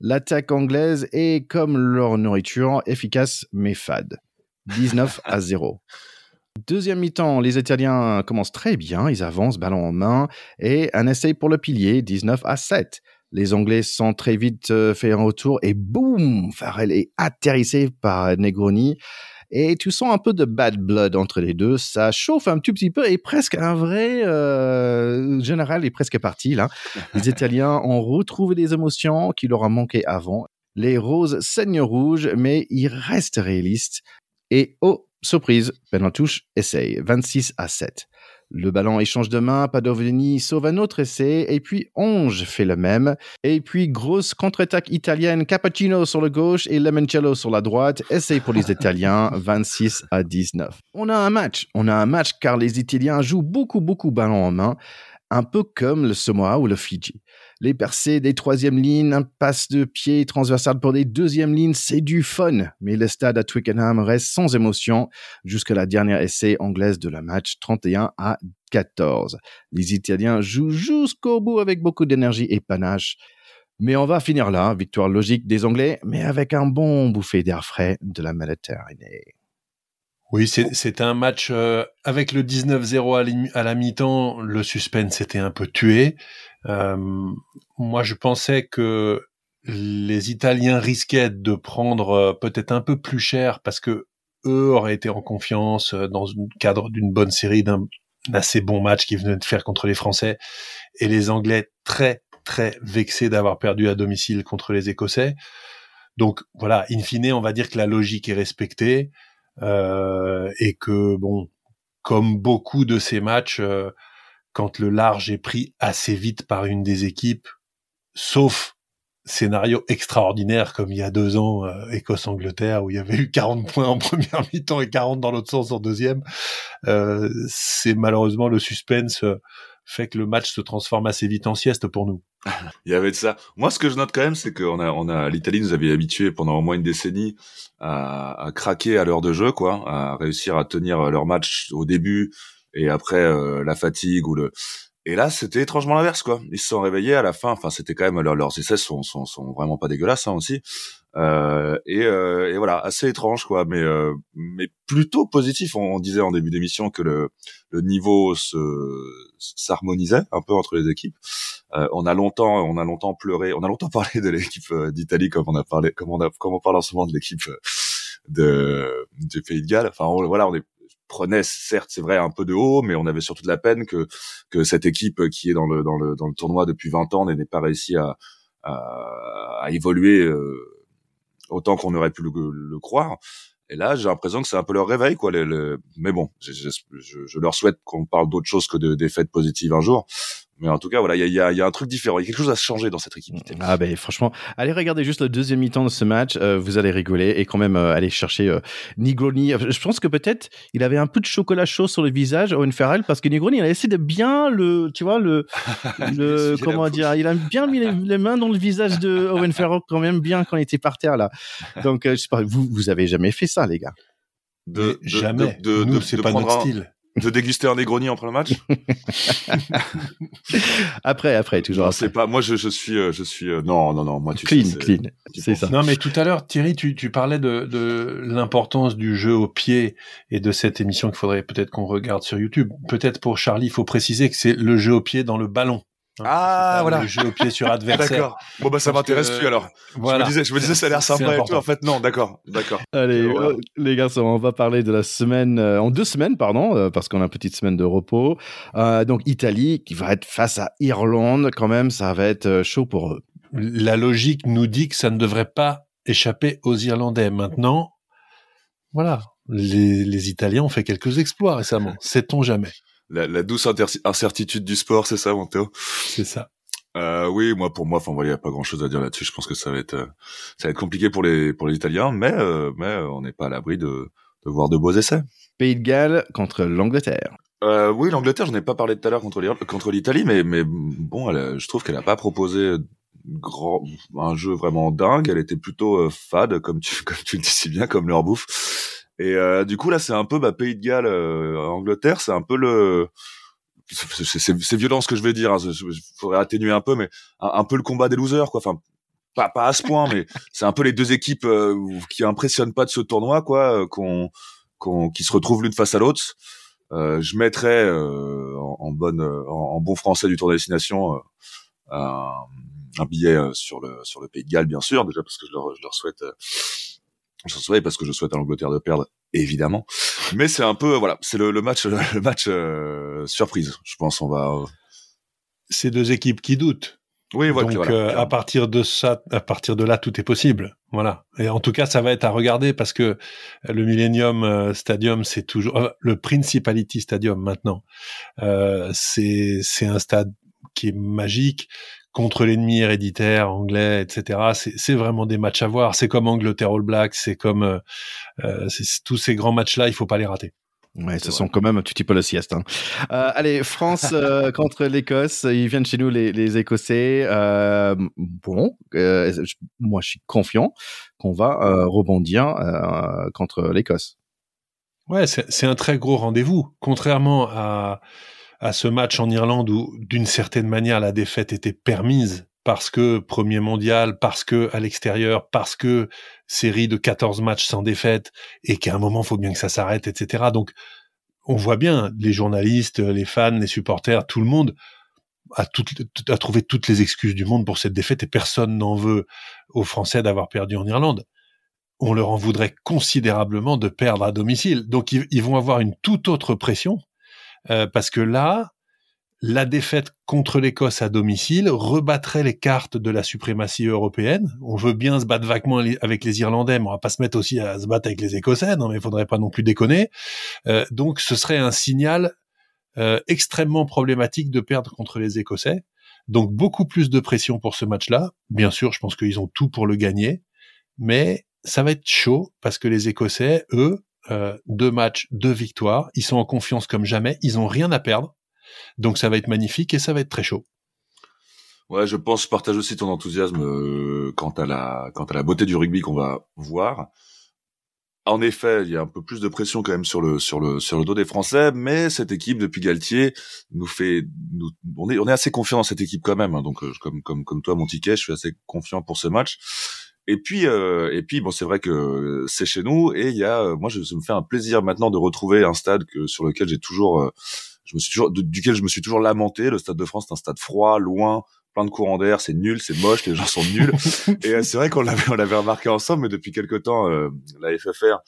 L'attaque anglaise est comme leur nourriture, efficace mais fade. 19 à 0. Deuxième mi-temps, les Italiens commencent très bien, ils avancent ballon en main et un essai pour le pilier, 19 à 7. Les Anglais sont très vite euh, fait un retour et boum, Farrell est atterrissé par Negroni. Et tu sens un peu de bad blood entre les deux. Ça chauffe un tout petit peu et presque un vrai euh, général est presque parti là. Les Italiens ont retrouvé des émotions qui leur ont manqué avant. Les roses saignent rouge, mais ils restent réalistes. Et oh, surprise, touche, essaye, 26 à 7. Le ballon échange de main, Padovini sauve un autre essai, et puis Onge fait le même. Et puis grosse contre-attaque italienne, Cappuccino sur le gauche et Lemoncello sur la droite. Essai pour les Italiens, 26 à 19. On a un match, on a un match car les Italiens jouent beaucoup, beaucoup ballon en main, un peu comme le Samoa ou le Fidji les percées des troisièmes lignes, un passe de pied transversal pour des deuxièmes lignes, c'est du fun. Mais le stade à Twickenham reste sans émotion jusqu'à la dernière essai anglaise de la match, 31 à 14. Les Italiens jouent jusqu'au bout avec beaucoup d'énergie et panache. Mais on va finir là, victoire logique des Anglais, mais avec un bon bouffé d'air frais de la Méditerranée. Oui, c'est un match euh, avec le 19-0 à la mi-temps, le suspense était un peu tué. Euh, moi, je pensais que les Italiens risquaient de prendre euh, peut-être un peu plus cher parce que eux auraient été en confiance euh, dans le cadre d'une bonne série, d'un assez bon match qu'ils venaient de faire contre les Français, et les Anglais très très vexés d'avoir perdu à domicile contre les Écossais. Donc voilà, in fine, on va dire que la logique est respectée euh, et que bon, comme beaucoup de ces matchs, quand le large est pris assez vite par une des équipes, sauf scénario extraordinaire comme il y a deux ans, euh, Écosse-Angleterre, où il y avait eu 40 points en première mi-temps et 40 dans l'autre sens en deuxième, euh, c'est malheureusement le suspense euh, fait que le match se transforme assez vite en sieste pour nous. il y avait de ça. Moi, ce que je note quand même, c'est qu'on a, on a, l'Italie nous avait habitués pendant au moins une décennie à, à craquer à l'heure de jeu, quoi, à réussir à tenir leur match au début, et après euh, la fatigue ou le et là, c'était étrangement l'inverse, quoi. Ils se sont réveillés à la fin. Enfin, c'était quand même leurs essais sont, sont, sont vraiment pas dégueulasses hein, aussi. Euh, et, euh, et, voilà, assez étrange, quoi. Mais euh, mais plutôt positif. On, disait en début d'émission que le, le niveau se s'harmonisait un peu entre les équipes. Euh, on a longtemps, on a longtemps pleuré, on a longtemps parlé de l'équipe euh, d'Italie comme on a parlé, comme on a, comme on parle en ce moment de l'équipe de du Pays de Galles. Enfin, voilà, on est prenait certes c'est vrai un peu de haut mais on avait surtout de la peine que que cette équipe qui est dans le dans le dans le tournoi depuis 20 ans n'ait pas réussi à à, à évoluer euh, autant qu'on aurait pu le, le croire. Et là j'ai l'impression que c'est un peu leur réveil quoi mais bon je, je, je leur souhaite qu'on parle d'autre chose que de, des fêtes positives un jour mais en tout cas, voilà, il y a, y a, un truc différent. Il y a quelque chose à changer dans cette équipe. Ah ben franchement, allez regarder juste le deuxième mi-temps de ce match. Euh, vous allez rigoler et quand même euh, aller chercher euh, Nigroni. Je pense que peut-être il avait un peu de chocolat chaud sur le visage, Owen Farrell, parce que Nigroni, il a essayé de bien le, tu vois le, le comment dire, il a bien mis les, mains dans le visage de Owen Farrell quand même bien quand il était par terre là. Donc je sais pas, vous vous avez jamais fait ça, les gars. De, jamais. De, de, Nous, c'est pas notre style de déguster un Negroni après le match Après, après, toujours. C'est pas. Moi, je, je suis, euh, je suis. Euh, non, non, non. Moi, tu clean, clean. C'est ça. Non, mais tout à l'heure, Thierry, tu, tu parlais de, de l'importance du jeu au pied et de cette émission qu'il faudrait peut-être qu'on regarde sur YouTube. Peut-être pour Charlie, il faut préciser que c'est le jeu au pied dans le ballon. Hein, ah voilà. Le jeu au pied sur adversaire. D'accord. Bon bah ça m'intéresse plus alors. Voilà. Je me disais, je me disais ça a l'air sympa et tout. En fait non, d'accord, d'accord. Allez euh, les gars, on va parler de la semaine euh, en deux semaines pardon euh, parce qu'on a une petite semaine de repos. donc Italie qui va être face à Irlande quand même, ça va être chaud pour eux. La logique nous dit que ça ne devrait pas échapper aux Irlandais. Maintenant, voilà, les, les Italiens ont fait quelques exploits récemment. Sait-on jamais? La, la douce incertitude du sport, c'est ça, mon Théo? C'est ça. Euh, oui, moi pour moi, enfin voilà, il y a pas grand chose à dire là-dessus. Je pense que ça va être, euh, ça va être compliqué pour les pour les Italiens, mais euh, mais euh, on n'est pas à l'abri de, de voir de beaux essais. Pays de Galles contre l'Angleterre. Euh, oui, l'Angleterre, j'en ai pas parlé tout à l'heure contre contre l'Italie, mais mais bon, elle, je trouve qu'elle a pas proposé grand un jeu vraiment dingue. Elle était plutôt fade, comme tu comme tu le dis si bien, comme leur bouffe. Et euh, du coup là, c'est un peu bah, Pays de Galles, euh, Angleterre, c'est un peu le c'est violent ce que je vais dire. Il hein, faudrait atténuer un peu, mais un, peu le combat des losers, quoi. Enfin, pas pas à ce point, mais c'est un peu les deux équipes euh, qui impressionnent pas de ce tournoi, quoi, euh, qu'on qui se retrouvent l'une face à l'autre. Euh, je mettrais en, en, bonne en, bon français du Tour des destinations un, un, billet sur le sur le Pays de Galles, bien sûr, déjà parce que je leur, je leur souhaite je souhaite parce que je souhaite à l'Angleterre de perdre, évidemment. Mais c'est un peu, voilà, c'est le, le, match, le match euh, surprise. Je pense, on va. Ces deux équipes qui doutent. Oui, voilà, Donc euh, à partir de ça, à partir de là, tout est possible. Voilà. Et en tout cas, ça va être à regarder parce que le Millennium euh, Stadium, c'est toujours euh, le Principality Stadium maintenant. c'est c'est un stade qui est magique contre l'ennemi héréditaire anglais, etc. C'est vraiment des matchs à voir. C'est comme Angleterre All Blacks, c'est comme tous ces grands matchs-là, il faut pas les rater. Ouais, ce sont quand même un petit peu le sieste. Hein. Euh, allez, France euh, contre l'Écosse. Ils viennent chez nous, les, les Écossais. Euh, bon, euh, moi, je suis confiant qu'on va euh, rebondir contre l'Écosse. Ouais, c'est un très gros rendez-vous. Contrairement à, à ce match en Irlande où, d'une certaine manière, la défaite était permise parce que premier mondial, parce que à l'extérieur, parce que série de 14 matchs sans défaite et qu'à un moment faut bien que ça s'arrête, etc. Donc on voit bien les journalistes, les fans, les supporters, tout le monde a, trouvé toutes les excuses du monde pour cette défaite et personne n'en veut aux Français d'avoir perdu en Irlande. On leur en voudrait considérablement de perdre à domicile. Donc ils, vont avoir une toute autre pression euh, parce que là, la défaite contre l'Écosse à domicile rebattrait les cartes de la suprématie européenne. On veut bien se battre vaguement avec les Irlandais, mais on va pas se mettre aussi à se battre avec les Écossais, non mais il faudrait pas non plus déconner. Euh, donc ce serait un signal euh, extrêmement problématique de perdre contre les Écossais. Donc beaucoup plus de pression pour ce match-là. Bien sûr, je pense qu'ils ont tout pour le gagner, mais ça va être chaud parce que les Écossais, eux, euh, deux matchs, deux victoires, ils sont en confiance comme jamais, ils ont rien à perdre. Donc ça va être magnifique et ça va être très chaud. Ouais, je pense, partage aussi ton enthousiasme euh, quant à la beauté du rugby qu'on va voir. En effet, il y a un peu plus de pression quand même sur le dos des Français, mais cette équipe depuis Galtier nous fait on est assez confiant dans cette équipe quand même. Hein. donc euh, comme toi mon ticket, je suis assez confiant pour ce match. Et puis euh, et puis bon c'est vrai que c'est chez nous et il y a moi je, me fais un plaisir maintenant de retrouver un stade que sur lequel j'ai toujours je me suis toujours, duquel je me suis toujours lamenté. Le Stade de France, c'est un stade froid, loin, plein de courants d'air, c'est nul, c'est moche, les gens sont nuls. et euh, c'est vrai qu'on l'avait, on l'avait remarqué ensemble, mais depuis quelque temps, euh, la FFR,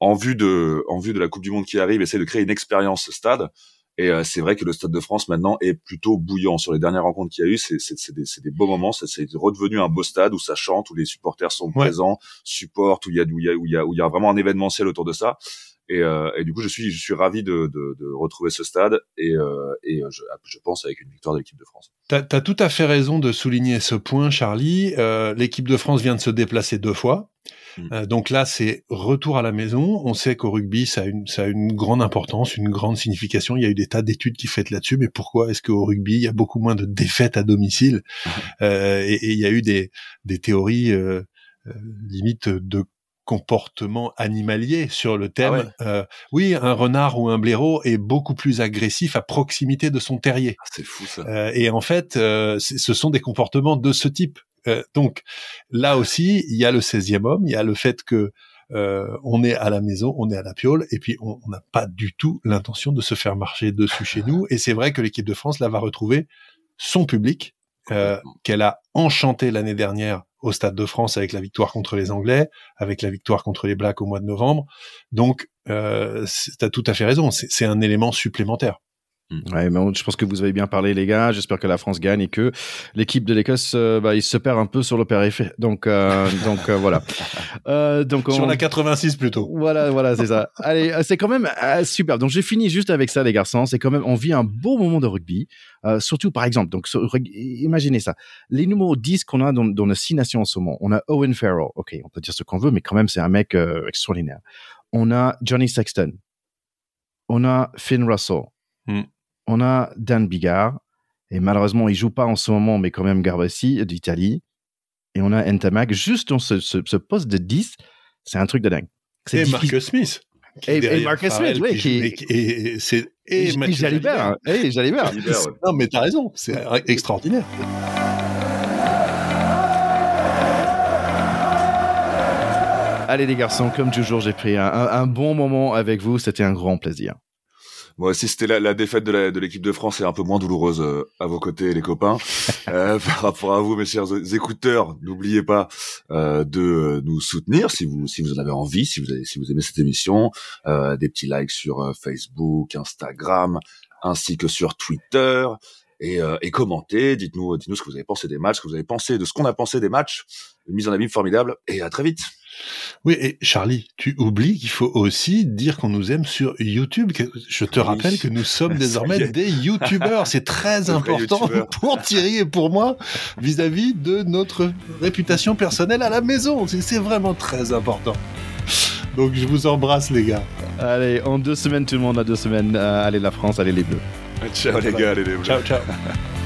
en vue de, en vue de la Coupe du Monde qui arrive, essaie de créer une expérience stade. Et euh, c'est vrai que le Stade de France maintenant est plutôt bouillant. Sur les dernières rencontres qu'il y a eu, c'est, des, des beaux moments. C'est, c'est redevenu un beau stade où ça chante, où les supporters sont présents, supportent, où il y a, où il y a, où il y a, où il y a vraiment un événementiel autour de ça. Et, euh, et, du coup, je suis, je suis ravi de, de, de retrouver ce stade et, euh, et je, je, pense avec une victoire de l'équipe de France. Tu as, tout à fait raison de souligner ce point, Charlie. Euh, l'équipe de France vient de se déplacer deux fois. Mm. Euh, donc là, c'est retour à la maison. On sait qu'au rugby, ça a, une, ça a une grande importance, une grande signification. Il y a eu des tas d'études qui faites là-dessus. Mais pourquoi est-ce qu'au rugby, il y a beaucoup moins de défaites à domicile? Euh, et, et, il y a eu des, des théories euh, euh limite de comportement animalier sur le thème. Ah euh, oui, un renard ou un blaireau est beaucoup plus agressif à proximité de son terrier. Ah, c'est fou ça. Euh, et en fait, euh, ce sont des comportements de ce type. donc là aussi, il y a le 16e homme, il y a le fait que on est à la maison, on est à la piole, et puis on n'a pas du tout l'intention de se faire marcher dessus chez nous. Et c'est vrai que l'équipe de France là va retrouver son public qu'elle a enchanté l'année dernière au Stade de France avec la victoire contre les Anglais, avec la victoire contre les Blacks au mois de novembre. Donc, euh, tu as tout à fait raison, c'est un élément supplémentaire. Mm. Ouais, mais je pense que vous avez bien parlé, les gars. J'espère que la France gagne et que l'équipe de l'Écosse, euh, bah, il se perd un peu sur le périph'. Donc, euh, donc euh, voilà. Euh, donc sur la 86 plutôt. Voilà, voilà, c'est ça. Allez, c'est quand même super. Donc j'ai fini juste avec ça, les garçons. C'est quand même, on vit un beau moment de rugby. surtout, par exemple, donc imaginez ça. Les numéros 10 qu'on a dans, dans nos six nations en ce moment. On a Owen Farrell. Ok, on peut dire ce qu'on veut, mais quand même, c'est un mec extraordinaire. On a Johnny Sexton. On a Finn Russell. Mm on a Dan Bigard, et malheureusement, il joue pas en ce moment, mais quand même Garbassi d'Italie. Et on a Ntamak, juste dans ce, poste de 10, c'est un truc de dingue. C'est Marcus Smith. Et, Marcus Smith, oui. Qui, et, c'est, et, et Jalibert. Et Jalibert. Non, mais t'as raison, c'est extraordinaire. Allez les garçons, comme toujours, j'ai pris un bon moment avec vous. C'était un grand plaisir. Moi aussi, c'était la, la, défaite de l'équipe de, France est un peu moins douloureuse euh, à vos côtés, les copains. euh, par rapport à vous, mes chers écouteurs, n'oubliez pas euh, de nous soutenir si vous si vous en avez envie, si vous avez, si vous aimez cette émission, euh, des petits likes sur euh, Facebook, Instagram, ainsi que sur Twitter. et, euh, et commentez. Dites-nous, dites-nous ce que vous avez pensé des matchs, ce que vous avez pensé de ce qu'on a pensé des matchs. Une mise en abîme formidable et à très vite. Oui, et Charlie, tu oublies qu'il faut aussi dire qu'on nous aime sur YouTube. Je te Oui. rappelle que nous sommes désormais des YouTubeurs. C'est très important pour Thierry et pour moi vis-à-vis de notre réputation personnelle à la maison. C'est- vraiment très important. Donc je vous embrasse les gars. Allez, en deux semaines, tout le monde a deux semaines. Euh, allez la France, allez les Bleus. Ciao les gars, allez les bleus. Ciao, ciao.